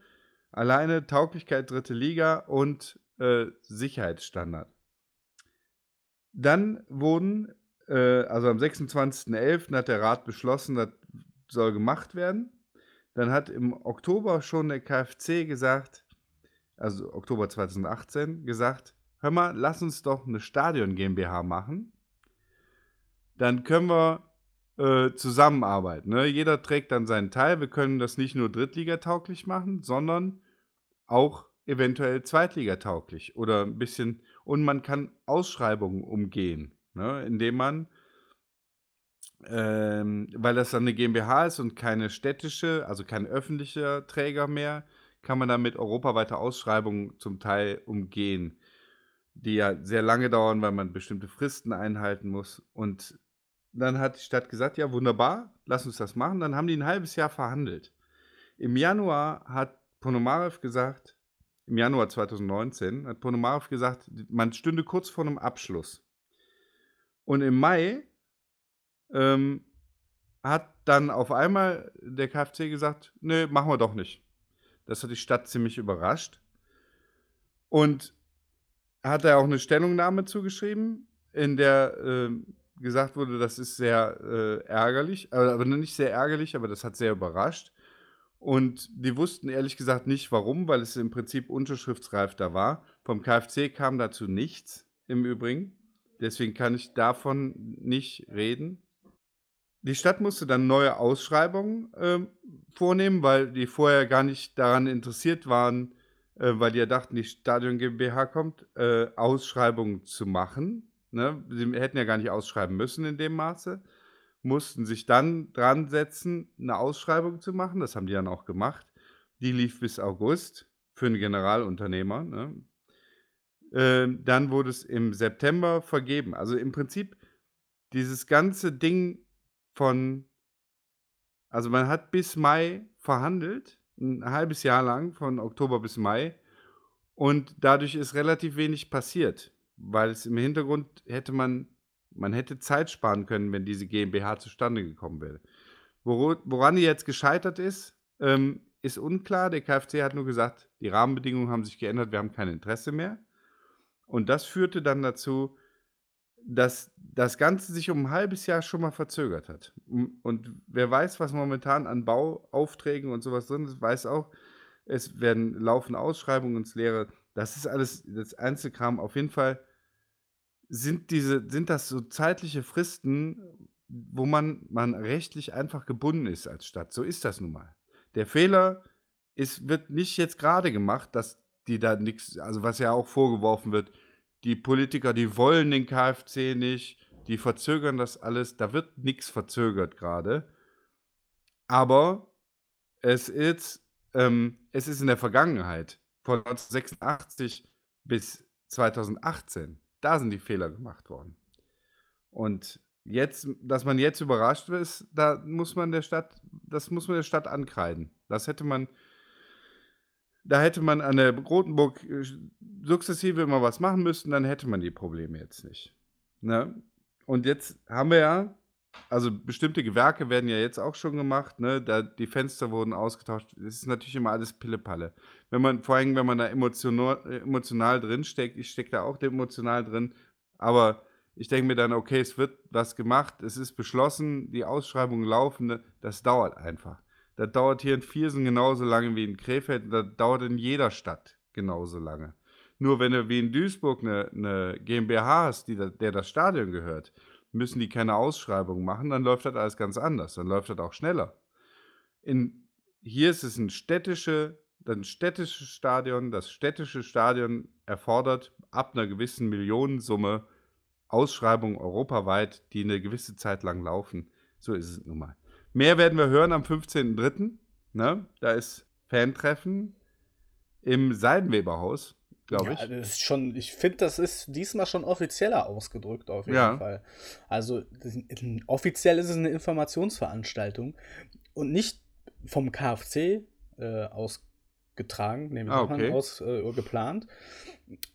Speaker 3: alleine Tauglichkeit dritte Liga und äh, Sicherheitsstandard. Dann wurden, äh, also am 26.11. hat der Rat beschlossen, das soll gemacht werden. Dann hat im Oktober schon der KfC gesagt, also Oktober 2018, gesagt, hör mal, lass uns doch eine Stadion GmbH machen. Dann können wir äh, zusammenarbeiten. Ne? Jeder trägt dann seinen Teil. Wir können das nicht nur Drittligatauglich machen, sondern auch eventuell Zweitligatauglich oder ein bisschen. Und man kann Ausschreibungen umgehen, ne? indem man, ähm, weil das dann eine GmbH ist und keine städtische, also kein öffentlicher Träger mehr, kann man damit europaweite Ausschreibungen zum Teil umgehen, die ja sehr lange dauern, weil man bestimmte Fristen einhalten muss. Und dann hat die Stadt gesagt, ja wunderbar, lass uns das machen. Dann haben die ein halbes Jahr verhandelt. Im Januar hat Ponomarev gesagt, im Januar 2019 hat Ponomarev gesagt, man stünde kurz vor einem Abschluss. Und im Mai ähm, hat dann auf einmal der KfC gesagt, nee, machen wir doch nicht. Das hat die Stadt ziemlich überrascht. Und hat er auch eine Stellungnahme zugeschrieben, in der äh, gesagt wurde, das ist sehr äh, ärgerlich, aber, aber nicht sehr ärgerlich, aber das hat sehr überrascht. Und die wussten ehrlich gesagt nicht warum, weil es im Prinzip unterschriftsreif da war. Vom KfC kam dazu nichts im Übrigen. Deswegen kann ich davon nicht reden. Die Stadt musste dann neue Ausschreibungen äh, vornehmen, weil die vorher gar nicht daran interessiert waren, äh, weil die ja dachten, die Stadion GmbH kommt, äh, Ausschreibungen zu machen. Ne? Sie hätten ja gar nicht ausschreiben müssen in dem Maße. Mussten sich dann dran setzen, eine Ausschreibung zu machen. Das haben die dann auch gemacht. Die lief bis August für einen Generalunternehmer. Ne? Äh, dann wurde es im September vergeben. Also im Prinzip dieses ganze Ding von, also man hat bis Mai verhandelt ein halbes Jahr lang, von Oktober bis Mai. Und dadurch ist relativ wenig passiert, weil es im Hintergrund hätte man, man hätte Zeit sparen können, wenn diese GmbH zustande gekommen wäre. woran die jetzt gescheitert ist, ähm, ist unklar. Der KfC hat nur gesagt, die Rahmenbedingungen haben sich geändert, wir haben kein Interesse mehr. Und das führte dann dazu, dass das Ganze sich um ein halbes Jahr schon mal verzögert hat. Und wer weiß, was momentan an Bauaufträgen und sowas drin ist, weiß auch, es werden laufen Ausschreibungen ins Leere. Das ist alles das Einzelkram. Auf jeden Fall sind diese, sind das so zeitliche Fristen, wo man, man rechtlich einfach gebunden ist als Stadt. So ist das nun mal. Der Fehler ist, wird nicht jetzt gerade gemacht, dass die da nichts, also was ja auch vorgeworfen wird, die Politiker, die wollen den KfC nicht, die verzögern das alles, da wird nichts verzögert gerade. Aber es ist, ähm, es ist in der Vergangenheit, von 1986 bis 2018, da sind die Fehler gemacht worden. Und jetzt, dass man jetzt überrascht ist, da muss man der Stadt, das muss man der Stadt ankreiden. Das hätte man da hätte man an der Rotenburg äh, sukzessive immer was machen müssen, dann hätte man die Probleme jetzt nicht. Ne? Und jetzt haben wir ja, also bestimmte Gewerke werden ja jetzt auch schon gemacht, ne? Da die Fenster wurden ausgetauscht. Das ist natürlich immer alles Pillepalle. Wenn man, vor allem, wenn man da emotional, emotional drin steckt, ich stecke da auch emotional drin, aber ich denke mir dann, okay, es wird was gemacht, es ist beschlossen, die Ausschreibungen laufen, ne? das dauert einfach. Das dauert hier in Viersen genauso lange wie in Krefeld. Das dauert in jeder Stadt genauso lange. Nur wenn du wie in Duisburg eine, eine GmbH hast, die, der das Stadion gehört, müssen die keine Ausschreibung machen, dann läuft das alles ganz anders. Dann läuft das auch schneller. In, hier ist es ein, städtische, ein städtisches Stadion. Das städtische Stadion erfordert ab einer gewissen Millionensumme Ausschreibungen europaweit, die eine gewisse Zeit lang laufen. So ist es nun mal. Mehr werden wir hören am 15.03. Ne? Da ist Fantreffen im Seidenweberhaus, glaube ich.
Speaker 2: Ja, das ist schon, ich finde, das ist diesmal schon offizieller ausgedrückt, auf jeden ja. Fall. Also, offiziell ist es eine Informationsveranstaltung und nicht vom KfC äh, ausgetragen, nämlich ah, okay. aus äh, geplant,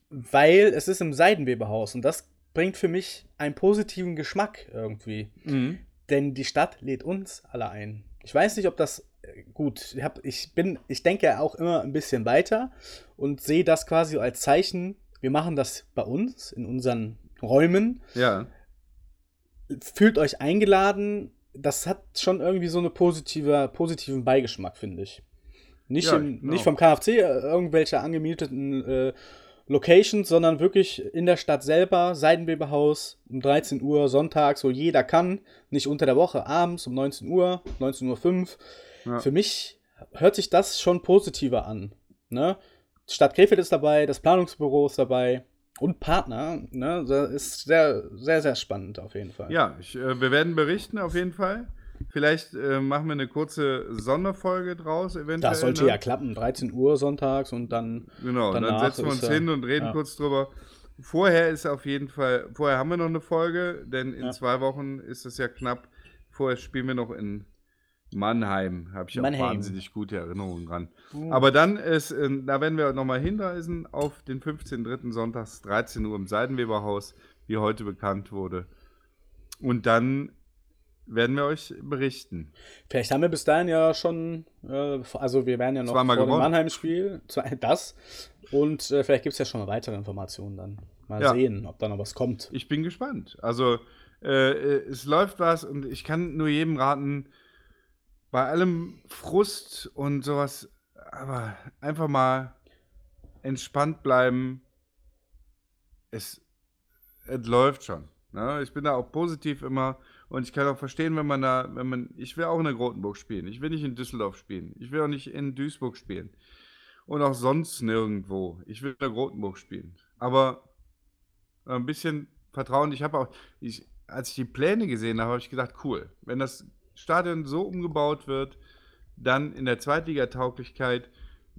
Speaker 2: weil es ist im Seidenweberhaus und das bringt für mich einen positiven Geschmack irgendwie. Mhm. Denn die Stadt lädt uns alle ein. Ich weiß nicht, ob das gut. Ich, hab, ich bin, ich denke auch immer ein bisschen weiter und sehe das quasi als Zeichen. Wir machen das bei uns in unseren Räumen.
Speaker 3: Ja.
Speaker 2: Fühlt euch eingeladen. Das hat schon irgendwie so einen positive, positiven Beigeschmack, finde ich. Nicht, ja, im, genau. nicht vom KFC, äh, irgendwelche angemieteten äh, Locations, sondern wirklich in der Stadt selber, Seidenweberhaus, um 13 Uhr sonntags, wo jeder kann, nicht unter der Woche, abends um 19 Uhr, 19.05 Uhr. Ja. Für mich hört sich das schon positiver an. Ne? Stadt Krefeld ist dabei, das Planungsbüro ist dabei und Partner. Ne? Das ist sehr, sehr, sehr spannend auf jeden Fall.
Speaker 3: Ja, ich, äh, wir werden berichten auf jeden Fall. Vielleicht äh, machen wir eine kurze Sonderfolge draus, eventuell.
Speaker 2: Das sollte ne? ja klappen, 13 Uhr sonntags und dann.
Speaker 3: Genau, dann setzen wir uns hin und reden ja. kurz drüber. vorher ist auf jeden Fall, vorher haben wir noch eine Folge, denn in ja. zwei Wochen ist es ja knapp. Vorher spielen wir noch in Mannheim. Habe ich Mannheim. auch wahnsinnig gute Erinnerungen dran. Uh. Aber dann ist, äh, da werden wir nochmal hinweisen auf den 15.3. Sonntags 13 Uhr im Seidenweberhaus, wie heute bekannt wurde. Und dann werden wir euch berichten.
Speaker 2: Vielleicht haben wir bis dahin ja schon, äh, also wir werden ja noch
Speaker 3: vor dem
Speaker 2: Mannheim-Spiel, das und äh, vielleicht gibt es ja schon weitere Informationen dann. Mal ja. sehen, ob da noch was kommt.
Speaker 3: Ich bin gespannt. Also äh, es läuft was und ich kann nur jedem raten, bei allem Frust und sowas, aber einfach mal entspannt bleiben. Es, es läuft schon. Ne? Ich bin da auch positiv immer und ich kann auch verstehen, wenn man da, wenn man, ich will auch in der Grotenburg spielen. Ich will nicht in Düsseldorf spielen. Ich will auch nicht in Duisburg spielen. Und auch sonst nirgendwo. Ich will in der Grotenburg spielen. Aber ein bisschen Vertrauen. Ich habe auch, ich, als ich die Pläne gesehen habe, habe ich gedacht, cool. Wenn das Stadion so umgebaut wird, dann in der Zweitliga-Tauglichkeit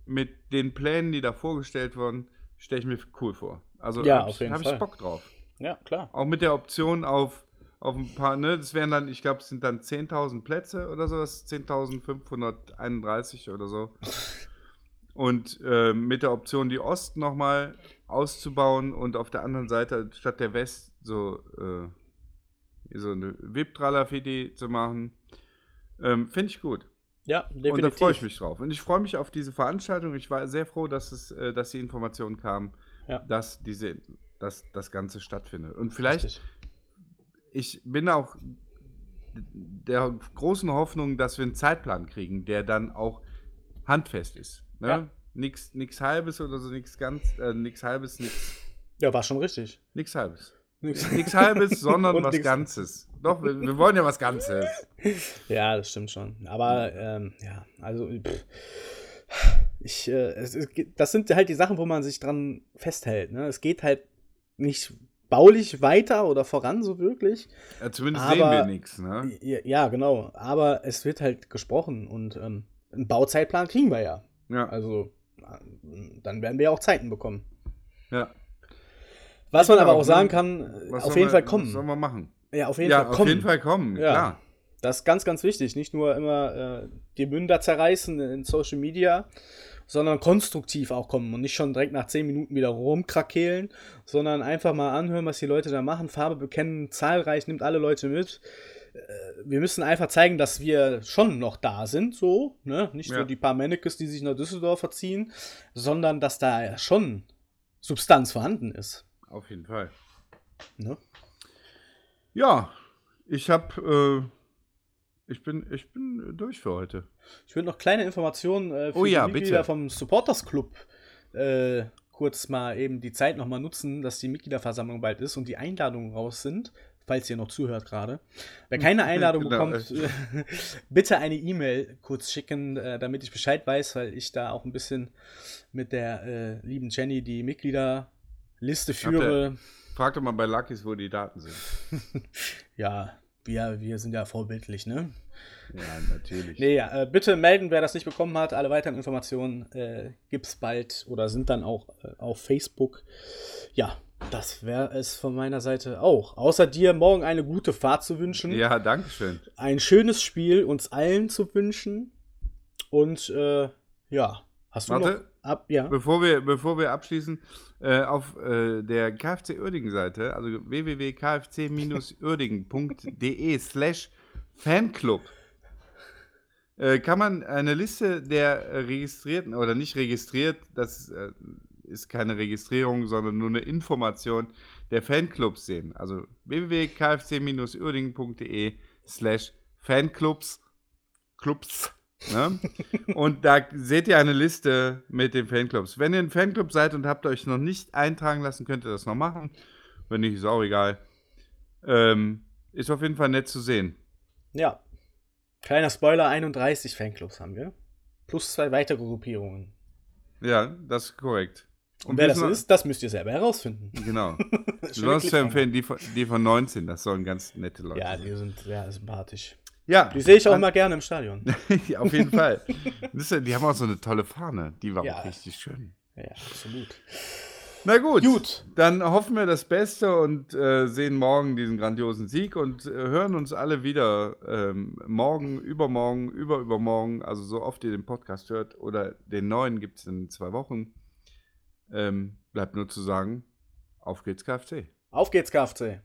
Speaker 3: mit den Plänen, die da vorgestellt wurden, stelle ich mir cool vor. Also
Speaker 2: ja, habe hab
Speaker 3: ich Bock drauf.
Speaker 2: Ja, klar.
Speaker 3: Auch mit der Option auf auf ein paar, ne, das wären dann, ich glaube, es sind dann 10.000 Plätze oder so, das 10.531 oder so. Und äh, mit der Option, die Ost nochmal auszubauen und auf der anderen Seite statt der West so, äh, so eine VIP-Tralafidi zu machen, ähm, finde ich gut.
Speaker 2: Ja, definitiv.
Speaker 3: Und da freue ich mich drauf. Und ich freue mich auf diese Veranstaltung. Ich war sehr froh, dass, es, äh, dass die Information kam, ja. dass, diese, dass das Ganze stattfindet. Und vielleicht Richtig ich bin auch der großen Hoffnung, dass wir einen Zeitplan kriegen, der dann auch handfest ist. Ne? Ja. Nix, nix halbes oder so, nichts ganz, äh, nix halbes, nix.
Speaker 2: Ja, war schon richtig.
Speaker 3: Nix halbes. Nichts halbes, sondern was Ganzes. Doch, wir, wir, wollen ja was Ganzes.
Speaker 2: Ja, das stimmt schon. Aber ähm, ja, also pff, ich, äh, es, es, das sind halt die Sachen, wo man sich dran festhält. Ne? Es geht halt nicht baulich weiter oder voran, so wirklich.
Speaker 3: Ja, zumindest aber, sehen wir nichts, ne?
Speaker 2: Ja, genau. Aber es wird halt gesprochen und ähm, einen Bauzeitplan kriegen wir ja.
Speaker 3: Ja.
Speaker 2: Also, dann werden wir ja auch Zeiten bekommen.
Speaker 3: Ja.
Speaker 2: Was man aber auch sagen kann, auf jeden
Speaker 3: wir,
Speaker 2: Fall kommen. Was
Speaker 3: sollen wir machen?
Speaker 2: Ja, auf jeden ja, Fall kommen.
Speaker 3: auf jeden Fall kommen, ja. klar.
Speaker 2: Das ist ganz, ganz wichtig. Nicht nur immer äh, die Münder zerreißen in Social Media, sondern konstruktiv auch kommen und nicht schon direkt nach 10 Minuten wieder rumkrakehlen, sondern einfach mal anhören, was die Leute da machen, Farbe bekennen, zahlreich, nimmt alle Leute mit. Äh, wir müssen einfach zeigen, dass wir schon noch da sind, so, ne? Nicht ja. so die paar Mannekes, die sich nach Düsseldorf verziehen, sondern dass da schon Substanz vorhanden ist.
Speaker 3: Auf jeden Fall.
Speaker 2: Ne?
Speaker 3: Ja, ich habe äh ich bin, ich bin durch für heute.
Speaker 2: Ich würde noch kleine Informationen äh,
Speaker 3: für oh ja, die Mitglieder bitte.
Speaker 2: vom Supporters Club äh, kurz mal eben die Zeit nochmal nutzen, dass die Mitgliederversammlung bald ist und die Einladungen raus sind, falls ihr noch zuhört gerade. Wer keine Einladung genau. bekommt, bitte eine E-Mail kurz schicken, äh, damit ich Bescheid weiß, weil ich da auch ein bisschen mit der äh, lieben Jenny die Mitgliederliste führe.
Speaker 3: Frag doch mal bei Luckys, wo die Daten sind.
Speaker 2: ja, wir, wir sind ja vorbildlich, ne?
Speaker 3: Ja, natürlich.
Speaker 2: nee, ja, äh, bitte melden, wer das nicht bekommen hat. Alle weiteren Informationen äh, gibt es bald oder sind dann auch äh, auf Facebook. Ja, das wäre es von meiner Seite auch. Außer dir morgen eine gute Fahrt zu wünschen.
Speaker 3: Ja, danke schön.
Speaker 2: Ein schönes Spiel uns allen zu wünschen. Und äh, ja, hast du
Speaker 3: Warte,
Speaker 2: noch ab, ja.
Speaker 3: Bevor wir, bevor wir abschließen, äh, auf äh, der KFC Uerdingen Seite, also www.kfc-uerdingen.de slash Fanclub, äh, kann man eine Liste der registrierten oder nicht registriert, das äh, ist keine Registrierung, sondern nur eine Information der Fanclubs sehen. Also www.kfc-uerdingen.de slash Fanclubs Clubs Ne? und da seht ihr eine Liste mit den Fanclubs. Wenn ihr ein Fanclub seid und habt euch noch nicht eintragen lassen, könnt ihr das noch machen. Wenn nicht, ist auch egal. Ähm, ist auf jeden Fall nett zu sehen.
Speaker 2: Ja. Kleiner Spoiler: 31 Fanclubs haben wir. Plus zwei weitere Gruppierungen.
Speaker 3: Ja, das ist korrekt.
Speaker 2: Und, und wer das ist, das müsst ihr selber herausfinden.
Speaker 3: Genau. Sonst empfehlen die von, die von 19, das sollen ganz nette Leute
Speaker 2: Ja, die sind sehr sympathisch.
Speaker 3: Ja.
Speaker 2: Die sehe ich auch mal gerne im Stadion.
Speaker 3: auf jeden Fall. die haben auch so eine tolle Fahne. Die war ja. auch richtig schön.
Speaker 2: Ja, absolut.
Speaker 3: Na gut, gut, dann hoffen wir das Beste und äh, sehen morgen diesen grandiosen Sieg und äh, hören uns alle wieder ähm, morgen, übermorgen, überübermorgen, also so oft ihr den Podcast hört oder den neuen gibt es in zwei Wochen. Ähm, bleibt nur zu sagen, auf geht's KFC.
Speaker 2: Auf geht's KFC.